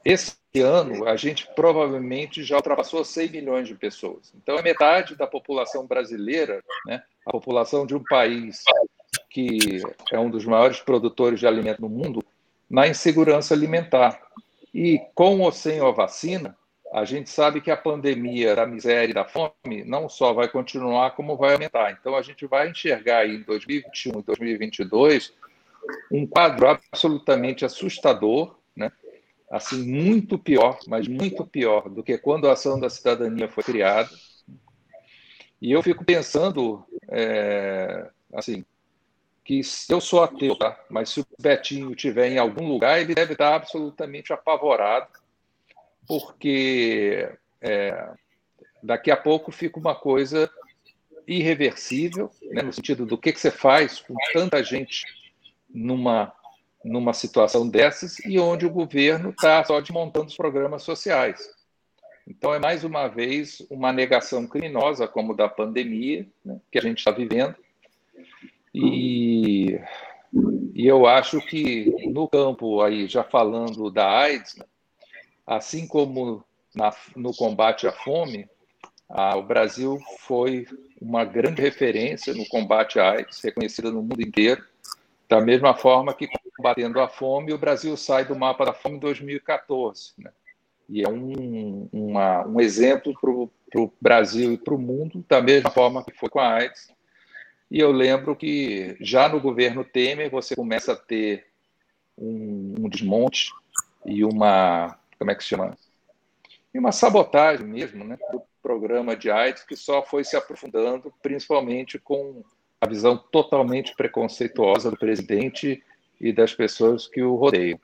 [SPEAKER 6] Esse ano, a gente provavelmente já ultrapassou 100 milhões de pessoas. Então, é metade da população brasileira, né? a população de um país que é um dos maiores produtores de alimento no mundo, na insegurança alimentar. E com ou sem a vacina, a gente sabe que a pandemia da miséria e da fome não só vai continuar, como vai aumentar. Então, a gente vai enxergar em 2021 e 2022 um quadro absolutamente assustador, né? assim muito pior, mas muito pior do que quando a ação da cidadania foi criada. E eu fico pensando, é, assim, que eu sou ateu, tá? mas se o Betinho estiver em algum lugar, ele deve estar absolutamente apavorado, porque é, daqui a pouco fica uma coisa irreversível, né, no sentido do que, que você faz com tanta gente numa numa situação dessas e onde o governo está só desmontando os programas sociais. Então, é mais uma vez uma negação criminosa, como da pandemia, né, que a gente está vivendo. E, e, eu acho que no campo, aí já falando da AIDS, né, assim como na, no combate à fome, o Brasil foi uma grande referência no combate à AIDS, reconhecida no mundo inteiro. Da mesma forma que combatendo a fome, o Brasil sai do mapa da fome em 2014. Né? E é um, uma, um exemplo para o Brasil e para o mundo, da mesma forma que foi com a AIDS. E eu lembro que já no governo Temer você começa a ter um, um desmonte e uma, como é que se chama? E uma sabotagem mesmo né, do programa de AIDS, que só foi se aprofundando, principalmente com a visão totalmente preconceituosa do presidente e das pessoas que o rodeiam.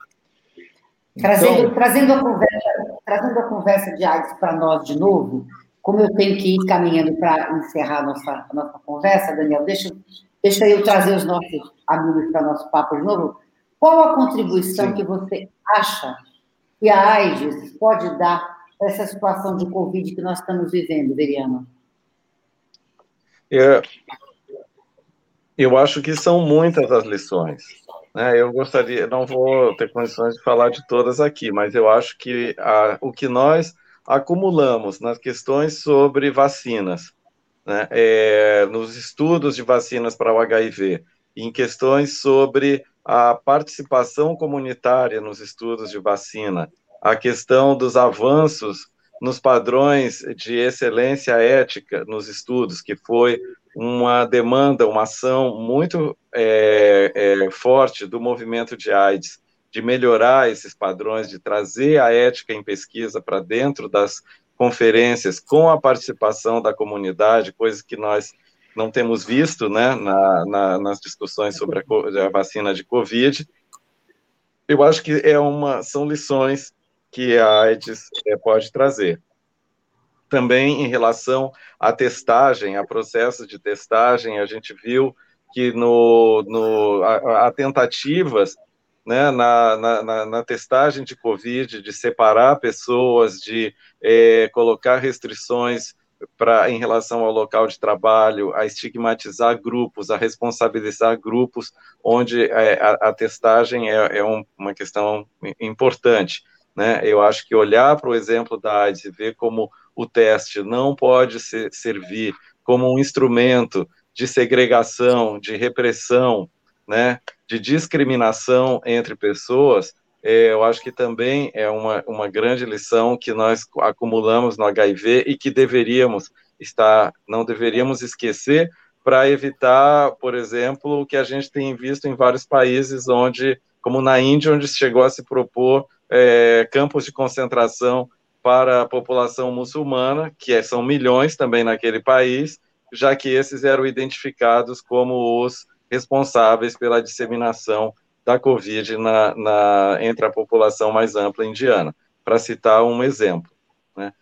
[SPEAKER 4] Trazendo, então, trazendo, a, conversa, trazendo a conversa de AIDS para nós de novo, como eu tenho que ir caminhando para encerrar a nossa, a nossa conversa, Daniel, deixa, deixa eu trazer os nossos amigos para nosso papo de novo. Qual a contribuição Sim. que você acha que a AIDS pode dar para essa situação de Covid que nós estamos vivendo, Veriano?
[SPEAKER 1] Eu, eu acho que são muitas as lições. Né? Eu gostaria, não vou ter condições de falar de todas aqui, mas eu acho que a, o que nós acumulamos nas questões sobre vacinas, né? é, nos estudos de vacinas para o HIV, em questões sobre a participação comunitária nos estudos de vacina, a questão dos avanços nos padrões de excelência ética nos estudos, que foi uma demanda, uma ação muito é, é, forte do movimento de AIDS, de melhorar esses padrões, de trazer a ética em pesquisa para dentro das conferências, com a participação da comunidade, coisa que nós não temos visto né, na, na, nas discussões sobre a, a, vacina de Covid. Eu acho que é uma, são lições que a AIDS é, pode trazer também em relação à testagem, a processo de testagem, a gente viu que no, no há, tentativas né, na, na, na, testagem de Covid, de separar pessoas, de é, colocar restrições pra, em relação ao local de trabalho, a estigmatizar grupos, a responsabilizar grupos, onde é, a, a, testagem é, é um, uma questão importante. Né? Eu acho que olhar para o exemplo da AIDS e ver como o teste não pode ser, servir como um instrumento de segregação, de repressão, né, de discriminação entre pessoas, eu acho que também é uma, uma grande lição que nós acumulamos no HIV e que deveríamos estar, não deveríamos esquecer para evitar, por exemplo, o que a gente tem visto em vários países onde, como na Índia, onde chegou a se propor é, campos de concentração para a população muçulmana, que é, são milhões também naquele país, já que esses eram identificados como os responsáveis pela disseminação da Covid na, na, entre a população mais ampla indiana, para citar um exemplo. Né?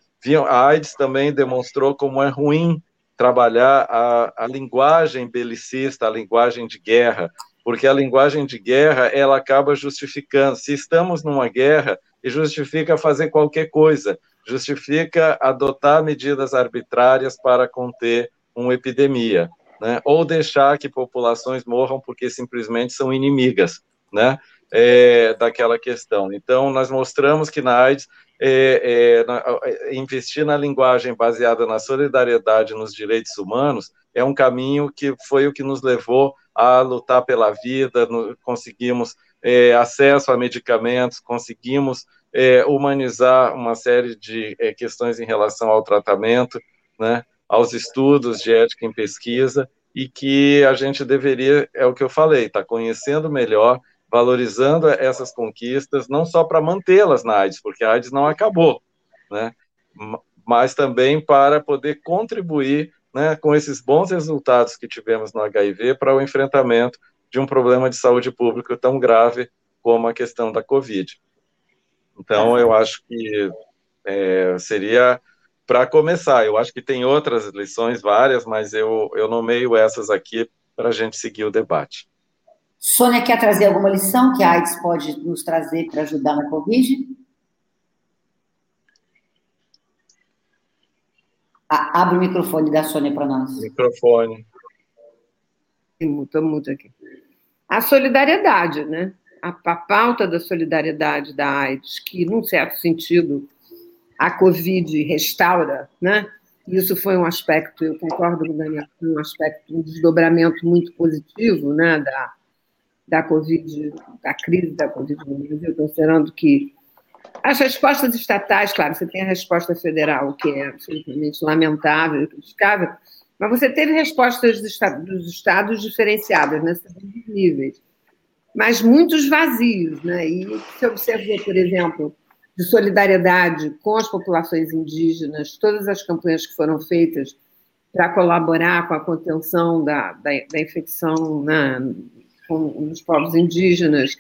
[SPEAKER 1] A AIDS também demonstrou como é ruim trabalhar a, a linguagem belicista, a linguagem de guerra, porque a linguagem de guerra ela acaba justificando. Se estamos numa guerra, e justifica fazer qualquer coisa, justifica adotar medidas arbitrárias para conter uma epidemia, né? ou deixar que populações morram porque simplesmente são inimigas né? É, daquela questão. Então, nós mostramos que na AIDS, é, é, na, é, investir na linguagem baseada na solidariedade nos direitos humanos é um caminho que foi o que nos levou a lutar pela vida, no, conseguimos é, acesso a medicamentos, conseguimos é, humanizar uma série de questões em relação ao tratamento, né, aos estudos de ética em pesquisa, e que a gente deveria, é o que eu falei, estar tá conhecendo melhor, valorizando essas conquistas, não só para mantê-las na AIDS, porque a AIDS não acabou, né, mas também para poder contribuir né, com esses bons resultados que tivemos no HIV para o enfrentamento de um problema de saúde pública tão grave como a questão da Covid. Então, eu acho que é, seria para começar. Eu acho que tem outras lições, várias, mas eu, eu nomeio essas aqui para a gente seguir o debate.
[SPEAKER 4] Sônia, quer trazer alguma lição que a AIDS pode nos trazer para ajudar na Covid? abre o microfone da Sônia para nós.
[SPEAKER 1] Microfone.
[SPEAKER 5] Muta, muta aqui. A solidariedade, né? A, a pauta da solidariedade da AIDS, que, num certo sentido, a Covid restaura, né? Isso foi um aspecto, eu concordo com o Daniel, um aspecto, um desdobramento muito positivo, né, da, da Covid, da crise da Covid no Brasil, considerando que as respostas estatais, claro, você tem a resposta federal, que é absolutamente lamentável e criticável, mas você teve respostas dos estados diferenciadas nesses níveis, mas muitos vazios, né? E se observou, por exemplo, de solidariedade com as populações indígenas, todas as campanhas que foram feitas para colaborar com a contenção da, da, da infecção né, com os povos indígenas,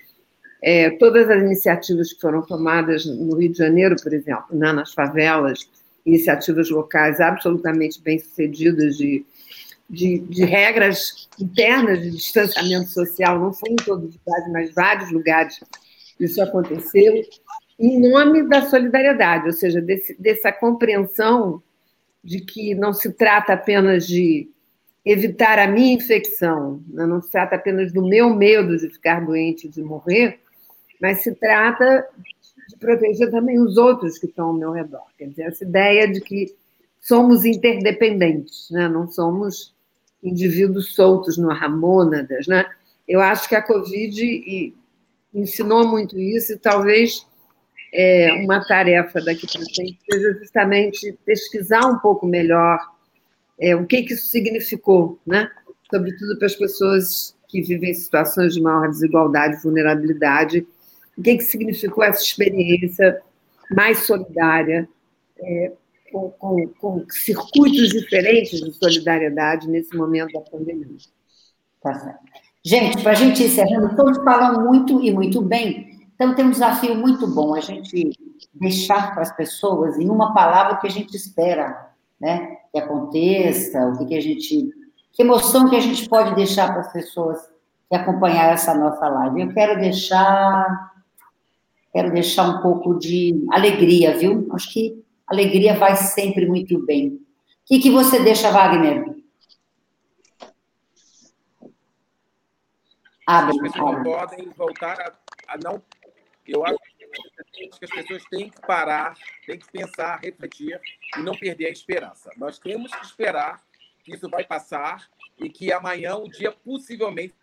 [SPEAKER 5] é, todas as iniciativas que foram tomadas no Rio de Janeiro, por exemplo, né, nas favelas, iniciativas locais absolutamente bem-sucedidas de, de, de, regras internas de distanciamento social, não foi em todos os lugares, mas vários lugares isso aconteceu, em nome da solidariedade, ou seja, desse, dessa compreensão de que não se trata apenas de evitar a minha infecção, né, não se trata apenas do meu medo de ficar doente de morrer, mas se trata de proteger também os outros que estão ao meu redor. Quer dizer, essa ideia de que somos interdependentes, né? não somos indivíduos soltos no ramônadas. Né? Eu acho que a Covid ensinou muito isso e talvez é, uma tarefa daqui para frente seja justamente pesquisar um pouco melhor é, o que, que isso significou, né? sobretudo para as pessoas que vivem em situações de maior desigualdade vulnerabilidade o que, que significou essa experiência mais solidária, é, com, com, com, circuitos diferentes de solidariedade nesse momento da pandemia.
[SPEAKER 4] Tá certo. Gente, para a gente encerrando, todos falam muito e muito bem, então tem um desafio muito bom, a gente deixar para as pessoas em uma palavra o que a gente espera, né? Que aconteça, o que, que a gente. Que emoção que a gente pode deixar para as pessoas que acompanhar essa nossa live. Eu quero deixar quero deixar um pouco de alegria, viu? Acho que alegria vai sempre muito bem. O que, que você deixa, Wagner?
[SPEAKER 2] Abre. As pessoas não podem voltar a, a não. Eu acho que as pessoas têm que parar, têm que pensar, refletir e não perder a esperança. Nós temos que esperar que isso vai passar e que amanhã o dia possivelmente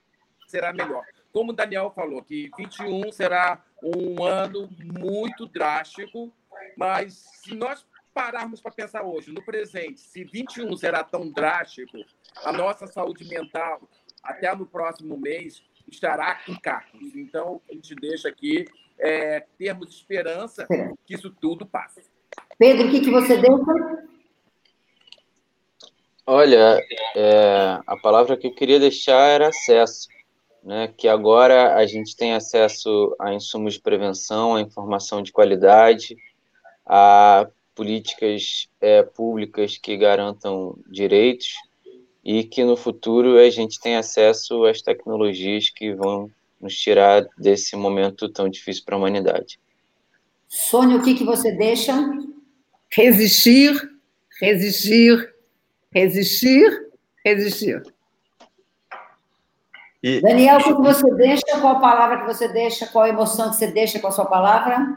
[SPEAKER 2] será melhor. Como o Daniel falou, que 21 será um ano muito drástico, mas se nós pararmos para pensar hoje, no presente, se 21 será tão drástico, a nossa saúde mental, até no próximo mês, estará em cacos. Então, a gente deixa aqui é, termos esperança que isso tudo passe.
[SPEAKER 4] Pedro, o que, que você deixa?
[SPEAKER 3] Olha, é, a palavra que eu queria deixar era acesso né, que agora a gente tem acesso a insumos de prevenção, a informação de qualidade, a políticas é, públicas que garantam direitos e que no futuro a gente tem acesso às tecnologias que vão nos tirar desse momento tão difícil para a humanidade.
[SPEAKER 4] Sônia, o que, que você deixa?
[SPEAKER 5] Resistir, resistir, resistir, resistir.
[SPEAKER 4] E... Daniel, o que você deixa? Qual a palavra que você deixa? Qual a emoção que você deixa com a sua palavra?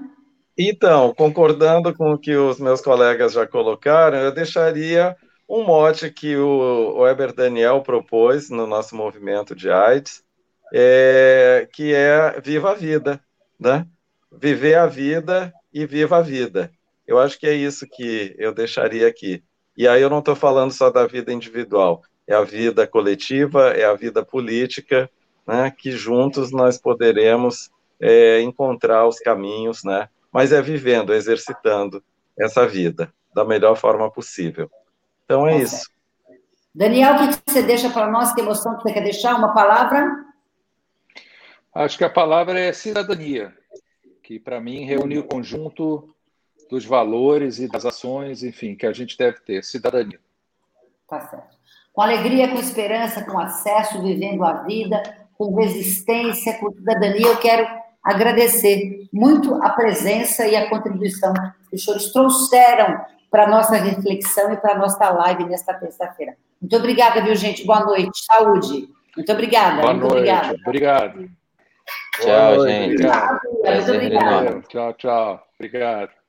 [SPEAKER 1] Então, concordando com o que os meus colegas já colocaram, eu deixaria um mote que o Weber Daniel propôs no nosso movimento de AIDS, é, que é Viva a Vida, né? Viver a vida e viva a vida. Eu acho que é isso que eu deixaria aqui. E aí eu não estou falando só da vida individual, é a vida coletiva, é a vida política, né, que juntos nós poderemos é, encontrar os caminhos, né, mas é vivendo, exercitando essa vida da melhor forma possível. Então é tá isso.
[SPEAKER 4] Daniel, o que você deixa para nós? Que emoção que você quer deixar? Uma palavra?
[SPEAKER 6] Acho que a palavra é cidadania, que para mim reúne o conjunto dos valores e das ações, enfim, que a gente deve ter. Cidadania.
[SPEAKER 4] Tá certo com alegria, com esperança, com acesso, vivendo a vida, com resistência, com cidadania. Eu quero agradecer muito a presença e a contribuição que os senhores trouxeram para a nossa reflexão e para a nossa live nesta terça-feira. Muito obrigada, viu, gente? Boa noite. Saúde. Muito obrigada.
[SPEAKER 6] Boa
[SPEAKER 4] muito
[SPEAKER 6] noite.
[SPEAKER 4] obrigada.
[SPEAKER 6] Obrigado.
[SPEAKER 3] Tchau, gente.
[SPEAKER 6] Obrigado.
[SPEAKER 4] Muito obrigada.
[SPEAKER 3] Prazer,
[SPEAKER 6] Tchau, tchau. Obrigado.